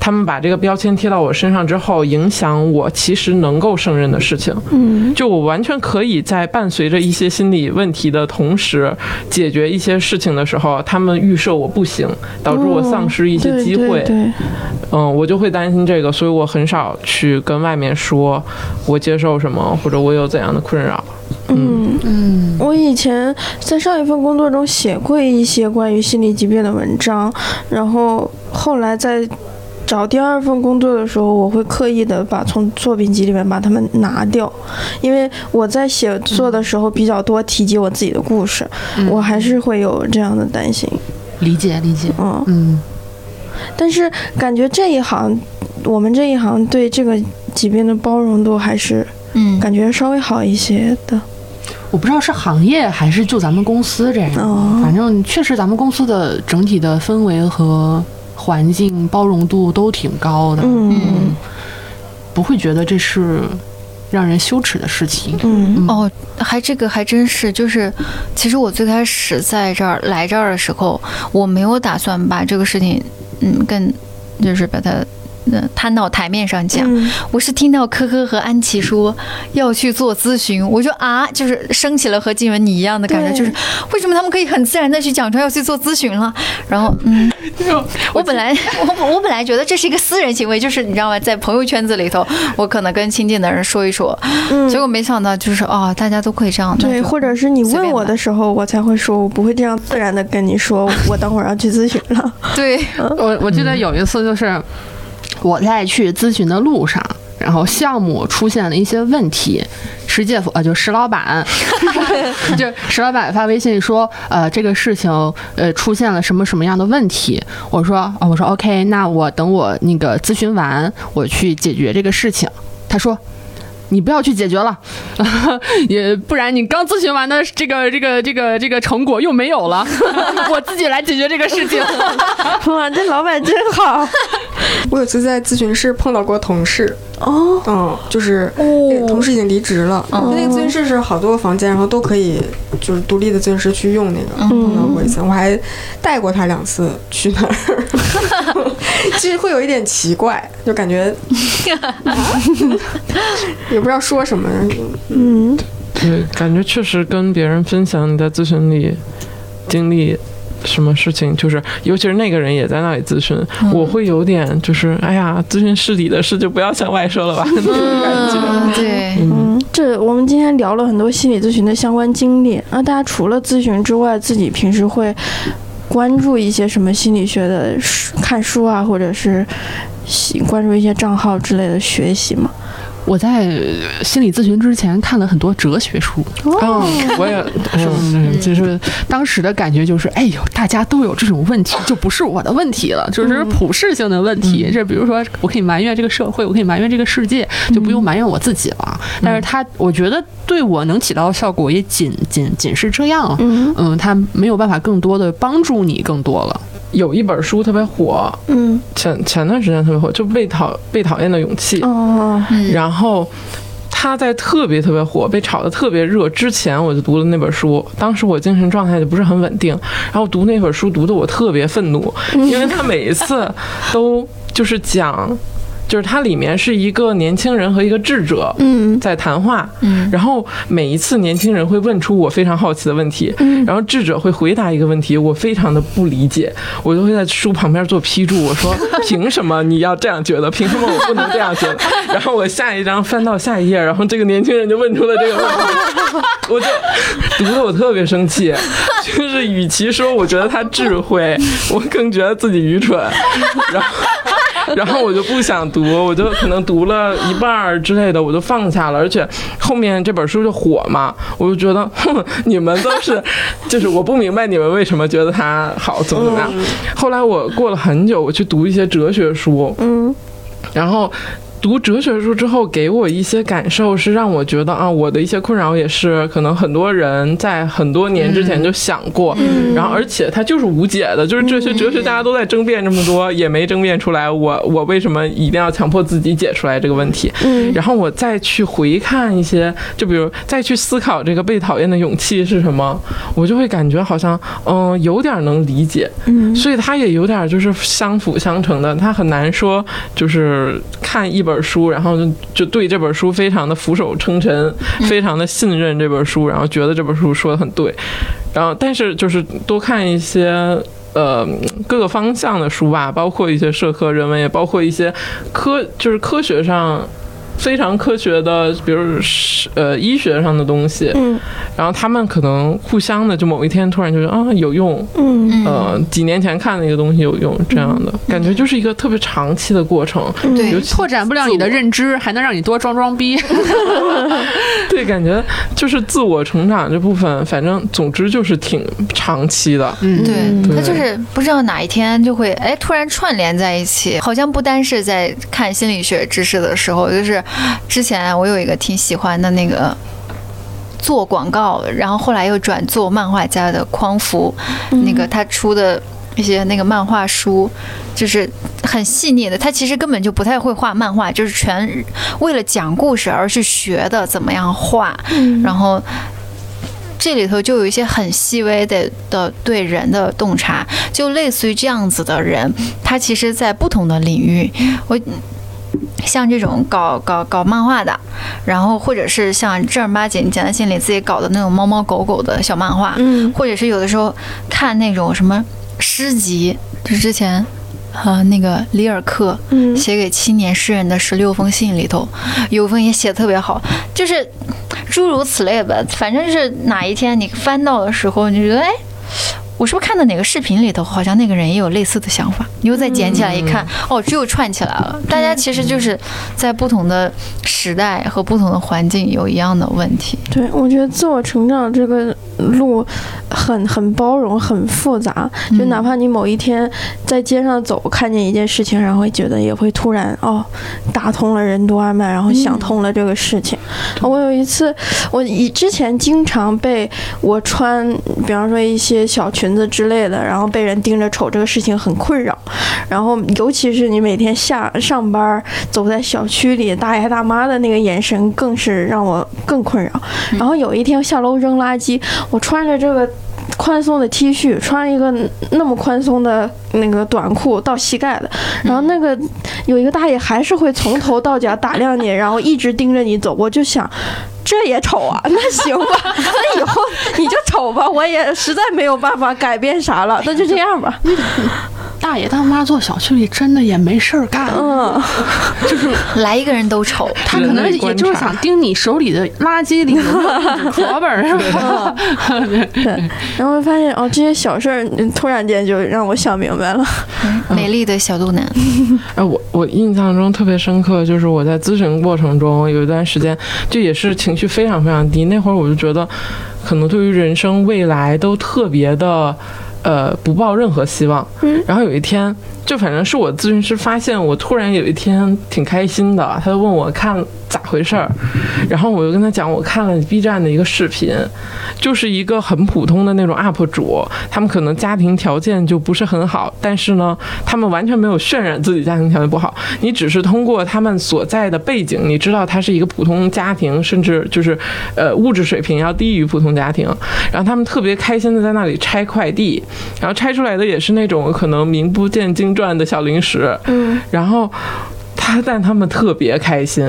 他们把这个标签贴到我身上之后，影响我其实能够胜任的事情。嗯就我完全可以在伴随着一些心理问题的同时，解决一些事情的时候，他们预设我不行，导致我丧失一些机会。对对对嗯，我就会担心这个，所以我很少去跟外面说我接受什么，或者我有怎样的困扰。嗯。嗯，我以前在上一份工作中写过一些关于心理疾病的文章，然后后来在找第二份工作的时候，我会刻意的把从作品集里面把它们拿掉，因为我在写作的时候比较多提及我自己的故事，我还是会有这样的担心。理解理解，嗯，嗯。但是感觉这一行，我们这一行对这个疾病的包容度还是嗯，感觉稍微好一些的。我不知道是行业还是就咱们公司这样，哦反正确实咱们公司的整体的氛围和环境包容度都挺高的，嗯不会觉得这是让人羞耻的事情。嗯哦，还这个还真是，就是其实我最开始在这儿来这儿的时候，我没有打算把这个事情，嗯，跟就是把它。呃，摊到台面上讲，嗯。我是听到科科和安琪说要去做咨询，我就啊，就是升起了和静文你一样的感觉，就是为什么他们可以很自然的去讲出要去做咨询了？然后，嗯，我本来我 我本来觉得这是一个私人行为，就是你知道吗，在朋友圈子里头，我可能跟亲近的人说一说，嗯。结果没想到就是哦，大家都可以这样，那对，或者是你问我的时候，我才会说，我不会这样自然的跟你说，我等会儿要去咨询了。对，我我记得有一次就是我在去咨询的路上，然后项目出现了一些问题，石介夫呃就石老板，就石老板发微信说呃这个事情呃出现了什么什么样的问题，我说啊、我说 OK，那我等我那个咨询完，我去解决这个事情。他说。你不要去解决了，也不然你刚咨询完的这个这个这个这个成果又没有了，我自己来解决这个事情。哇，这老板真好。我有次在咨询室碰到过同事，哦。嗯，就是那个同事已经离职了，哦。那个咨询室是好多个房间，然后都可以就是独立的咨询师去用那个，碰到。过一次，我还带过他两次去那儿，其实会有一点奇怪，就感觉、啊也不知道说什么，嗯，对，感觉确实跟别人分享你在咨询里经历什么事情，就是尤其是那个人也在那里咨询，我会有点就是哎呀，咨询室里的事就不要向外说了吧，那种感觉。嗯，对，嗯，这我们今天聊了很多心理咨询的相关经历。那大家除了咨询之外，自己平时会关注一些什么心理学的书看书啊，或者是喜关注一些账号之类的学习吗？我在心理咨询之前看了很多哲学书，嗯，我也是，就是当时的感觉就是，哎呦，大家都有这种问题，就不是我的问题了，就是普世性的问题。这比如说，我可以埋怨这个社会，我可以埋怨这个世界，就不用埋怨我自己了。但是他，我觉得对我能起到的效果也仅仅仅是这样。嗯嗯，他没有办法更多的帮助你更多了。有一本书特别火，嗯前前段时间特别火，就被讨被讨厌的勇气。哦嗯，然后他在特别特别火、被炒得特别热之前，我就读了那本书。当时我精神状态就不是很稳定，然后读那本书读的我特别愤怒，因为他每一次都就是讲。就是它里面是一个年轻人和一个智者嗯在谈话，嗯然后每一次年轻人会问出我非常好奇的问题，嗯然后智者会回答一个问题，我非常的不理解，我就会在书旁边做批注，我说凭什么你要这样觉得？凭什么我不能这样觉得？然后我下一章翻到下一页，然后这个年轻人就问出了这个问题，我就读的我特别生气，就是与其说我觉得他智慧，我更觉得自己愚蠢，然后。然后我就不想读，我就可能读了一半儿之类的，我就放下了。而且后面这本书就火嘛，我就觉得，哼，你们都是，就是我不明白你们为什么觉得它好，怎么怎么样。后来我过了很久，我去读一些哲学书，嗯然后。读哲学书之后，给我一些感受是让我觉得啊，我的一些困扰也是可能很多人在很多年之前就想过，然后而且它就是无解的，就是这些哲学大家都在争辩这么多，也没争辩出来我我为什么一定要强迫自己解出来这个问题。嗯然后我再去回看一些，就比如再去思考这个被讨厌的勇气是什么，我就会感觉好像嗯有点能理解，嗯所以它也有点就是相辅相成的，它很难说就是看一本书，然后就就对这本书非常的俯首称臣，非常的信任这本书，然后觉得这本书说的很对，然后但是就是多看一些。呃，各个方向的书吧，包括一些社科人文，也包括一些科，就是科学上非常科学的，比如是呃医学上的东西。嗯。然后他们可能互相的，就某一天突然就觉得啊有用，嗯。呃，几年前看的一个东西有用，这样的。感觉就是一个特别长期的过程。对尤其拓展不了你的认知，还能让你多装装逼。对，感觉就是自我成长这部分，反正总之就是挺长期的。嗯，对，对。他就是不知道哪一天就会哎突然串联在一起，好像不单是在看心理学知识的时候，就是之前我有一个挺喜欢的那个。做广告，然后后来又转做漫画家的匡扶，那个他出的一些那个漫画书，就是很细腻的。他其实根本就不太会画漫画，就是全为了讲故事而去学的怎么样画。然后这里头就有一些很细微的的对人的洞察，就类似于这样子的人，他其实在不同的领域，我。像这种搞搞搞漫画的，然后或者是像正儿八经简单心理自己搞的那种猫猫狗狗的小漫画，嗯或者是有的时候看那种什么诗集，就是之前呃那个里尔克嗯写给青年诗人的十六封信里头，有一封也写的特别好，就是诸如此类吧。反正就是哪一天你翻到的时候，你就觉得哎。我是不是看到哪个视频里头，好像那个人也有类似的想法？你又再捡起来一看，哦，这又串起来了。大家其实就是在不同的时代和不同的环境有一样的问题。对，我觉得自我成长这个路很很包容，很复杂。就哪怕你某一天在街上走，看见一件事情，然后会觉得也会突然哦，打通了任督二脉，然后想通了这个事情。我有一次，我以之前经常被我穿，比方说一些小裙子之类的，然后被人盯着瞅，这个事情很困扰。然后尤其是你每天下上班走在小区里，大爷大妈的那个眼神，更是让我更困扰。然后有一天下楼扔垃圾，我穿着这个宽松的 T 恤，穿一个那么宽松的那个短裤到膝盖的，然后那个有一个大爷还是会从头到脚打量你，然后一直盯着你走。我就想，这也丑啊，那行吧，那以后你就丑吧，我也实在没有办法改变啥了，那就这样吧。大爷大妈坐小区里真的也没事儿干，嗯，就是来一个人都丑，他可能也就是想盯你手里的垃圾里的纸 壳本儿，是吧？对。然后发现哦，这些小事儿嗯突然间就让我想明白了。美丽的小肚腩。哎，我我印象中特别深刻，就是我在咨询过程中有一段时间，就也是情绪非常非常低。那会儿我就觉得，可能对于人生未来都特别的，呃，不抱任何希望。嗯然后有一天，就反正是我咨询师发现我突然有一天挺开心的，他就问我看咋回事儿，然后我就跟他讲，我看了 B 站的一个视频，就是一个很普通的那种 UP 主，他们可能家庭条件就不是很好，但是呢，他们完全没有渲染自己家庭条件不好，你只是通过他们所在的背景，你知道他是一个普通家庭，甚至就是呃物质水平要低于普通家庭，然后他们特别开心的在那里拆快递，然后拆出来的也是那种可能名不见经传的小零食，嗯然后。他但他们特别开心，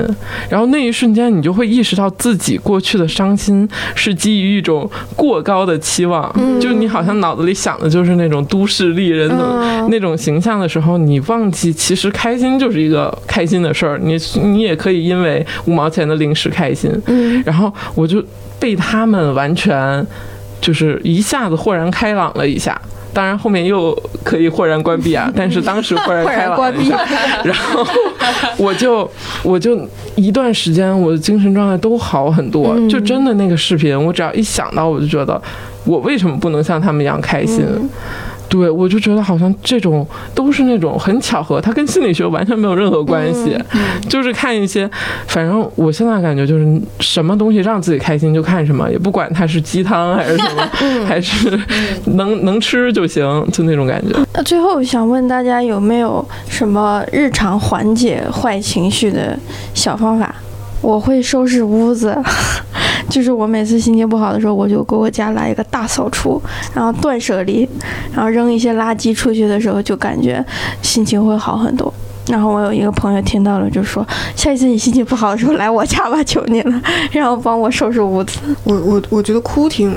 然后那一瞬间你就会意识到自己过去的伤心是基于一种过高的期望，就你好像脑子里想的就是那种都市丽人的那种形象的时候，你忘记其实开心就是一个开心的事儿，你你也可以因为五毛钱的零食开心，然后我就被他们完全就是一下子豁然开朗了一下。当然后面又可以豁然关闭啊，但是当时豁然开朗了一下，然后我就我就一段时间我的精神状态都好很多，就真的那个视频，我只要一想到我就觉得我为什么不能像他们一样开心。对，我就觉得好像这种都是那种很巧合，它跟心理学完全没有任何关系，就是看一些，反正我现在感觉就是什么东西让自己开心就看什么，也不管它是鸡汤还是什么，还是能能吃就行，就那种感觉。那最后想问大家有没有什么日常缓解坏情绪的小方法？我会收拾屋子。就是我每次心情不好的时候，我就给我家来一个大扫除，然后断舍离，然后扔一些垃圾出去的时候，就感觉心情会好很多。然后我有一个朋友听到了，就说下一次你心情不好的时候来我家吧，求你了，然后帮我收拾屋子。我我我觉得哭挺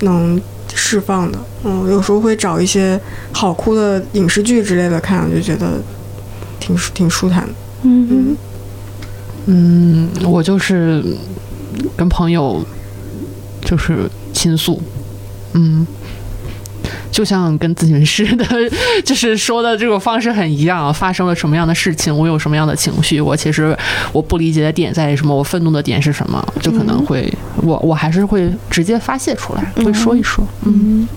能释放的，嗯，有时候会找一些好哭的影视剧之类的看，就觉得挺挺舒坦的。嗯嗯嗯，我就是。跟朋友就是倾诉，嗯，就像跟咨询师的，就是说的这种方式很一样。发生了什么样的事情，我有什么样的情绪，我其实我不理解的点在于什么，我愤怒的点是什么，就可能会我我还是会直接发泄出来，会说一说，嗯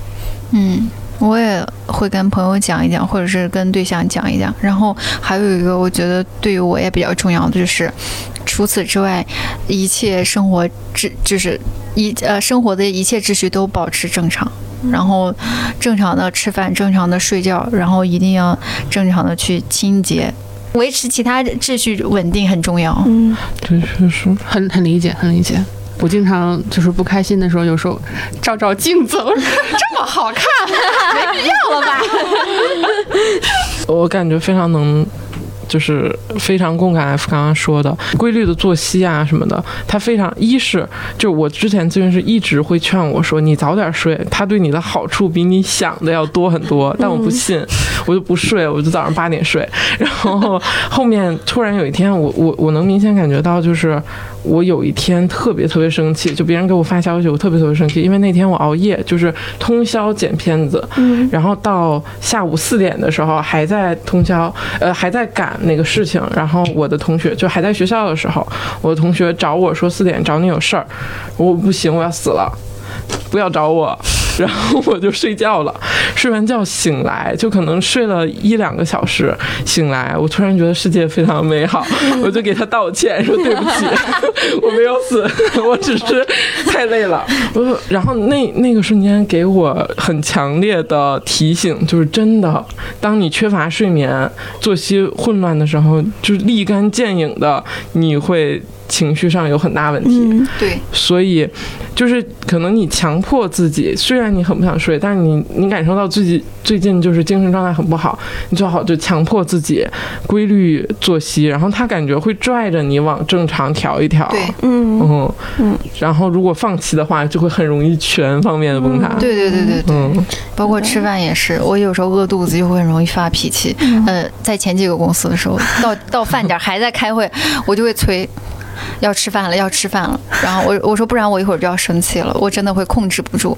嗯。我也会跟朋友讲一讲，或者是跟对象讲一讲。然后还有一个，我觉得对于我也比较重要的就是，除此之外，一切生活秩就是一呃生活的一切秩序都保持正常，然后正常的吃饭，正常的睡觉，然后一定要正常的去清洁，维持其他秩序稳定很重要。嗯，对，确实很很理解，很理解。我经常就是不开心的时候，有时候照照镜子，这么好看，没必要了吧？我感觉非常能。就是非常共感 F 刚刚说的规律的作息啊什么的，他非常一是就我之前咨询师一直会劝我说你早点睡，他对你的好处比你想的要多很多，但我不信，我就不睡，我就早上八点睡，然后后面突然有一天，我我我能明显感觉到，就是我有一天特别特别生气，就别人给我发消息，我特别特别生气，因为那天我熬夜，就是通宵剪片子，然后到下午四点的时候还在通宵，呃还在赶。那个事情，然后我的同学就还在学校的时候，我的同学找我说四点找你有事儿，我不行，我要死了，不要找我。然后我就睡觉了，睡完觉醒来就可能睡了一两个小时，醒来我突然觉得世界非常美好，我就给他道歉说对不起，我没有死，我只是太累了。我然后那那个瞬间给我很强烈的提醒，就是真的，当你缺乏睡眠、作息混乱的时候，就是立竿见影的你会。情绪上有很大问题，对，所以就是可能你强迫自己，虽然你很不想睡，但是你你感受到自己最近就是精神状态很不好，你最好就强迫自己规律作息，然后他感觉会拽着你往正常调一调，对，嗯。嗯。嗯，然后如果放弃的话，就会很容易全方面的崩塌，对对对对对，嗯，包括吃饭也是，我有时候饿肚子就会很容易发脾气，呃，在前几个公司的时候，到到饭点还在开会，我就会催。要吃饭了，要吃饭了。然后我我说不然我一会儿就要生气了，我真的会控制不住。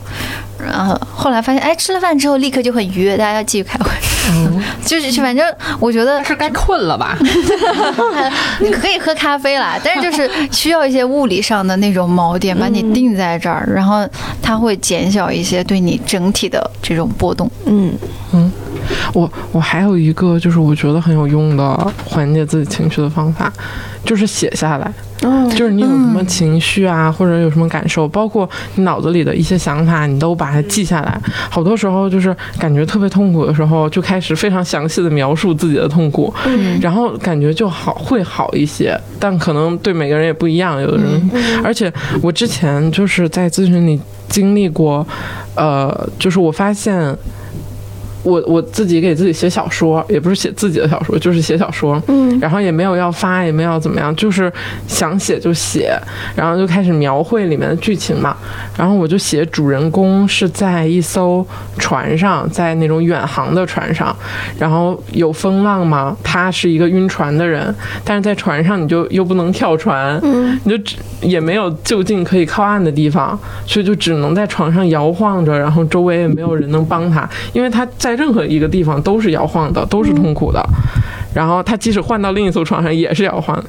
然后后来发现，哎，吃了饭之后立刻就很愉悦，大家要继续开会。嗯，就是反正我觉得是该困了吧？你 可以喝咖啡啦，但是就是需要一些物理上的那种锚点，把你定在这儿，然后它会减小一些对你整体的这种波动。嗯嗯，我我还有一个就是我觉得很有用的缓解自己情绪的方法。就是写下来，就是你有什么情绪啊，或者有什么感受，包括你脑子里的一些想法，你都把它记下来。好多时候就是感觉特别痛苦的时候，就开始非常详细的描述自己的痛苦，然后感觉就好会好一些。但可能对每个人也不一样，有的人。而且我之前就是在咨询里经历过，呃，就是我发现。我我自己给自己写小说，也不是写自己的小说，就是写小说。嗯，然后也没有要发，也没有怎么样，就是想写就写，然后就开始描绘里面的剧情嘛。然后我就写主人公是在一艘船上，在那种远航的船上，然后有风浪嘛，他是一个晕船的人，但是在船上你就又不能跳船，嗯，你就只也没有就近可以靠岸的地方，所以就只能在床上摇晃着，然后周围也没有人能帮他，因为他在任何一个地方都是摇晃的，都是痛苦的。然后他即使换到另一艘船上也是要换，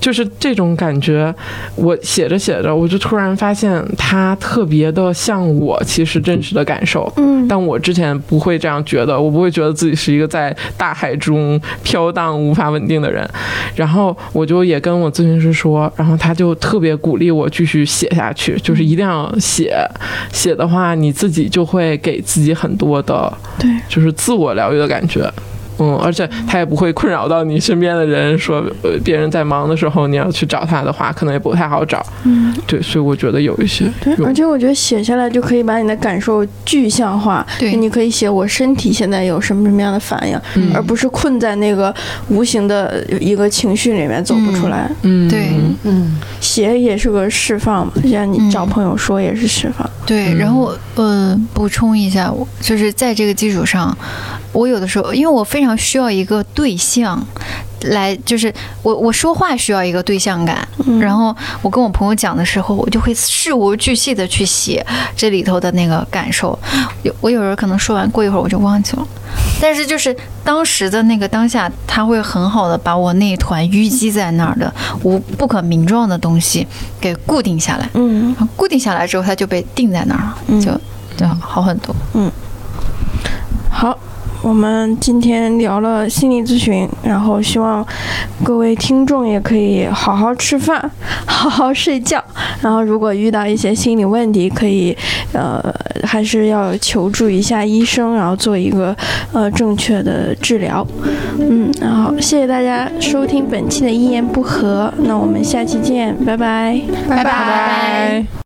就是这种感觉。我写着写着，我就突然发现他特别的像我其实真实的感受。嗯，但我之前不会这样觉得，我不会觉得自己是一个在大海中飘荡无法稳定的人。然后我就也跟我咨询师说，然后他就特别鼓励我继续写下去，就是一定要写。写的话，你自己就会给自己很多的，对，就是自我疗愈的感觉。嗯，而且他也不会困扰到你身边的人，说呃别人在忙的时候你要去找他的话，可能也不太好找。嗯，对，所以我觉得有一些，对，而且我觉得写下来就可以把你的感受具象化。对。你可以写我身体现在有什么什么样的反应，嗯。而不是困在那个无形的一个情绪里面走不出来。嗯，对。嗯，写也是个释放嘛，像你找朋友说也是释放。对，然后呃，补充一下，我就是在这个基础上，我有的时候，因为我非常需要一个对象。来，就是我我说话需要一个对象感，然后我跟我朋友讲的时候，我就会事无巨细的去写这里头的那个感受。有我有时候可能说完，过一会儿我就忘记了，但是就是当时的那个当下，他会很好的把我那一团淤积在那儿的无不可名状的东西给固定下来。嗯，固定下来之后，它就被定在那儿了，就就好很多。嗯好。我们今天聊了心理咨询，然后希望各位听众也可以好好吃饭，好好睡觉。然后如果遇到一些心理问题，可以呃还是要求助一下医生，然后做一个呃正确的治疗。嗯，然后谢谢大家收听本期的一言不合，那我们下期见，拜拜。拜拜拜。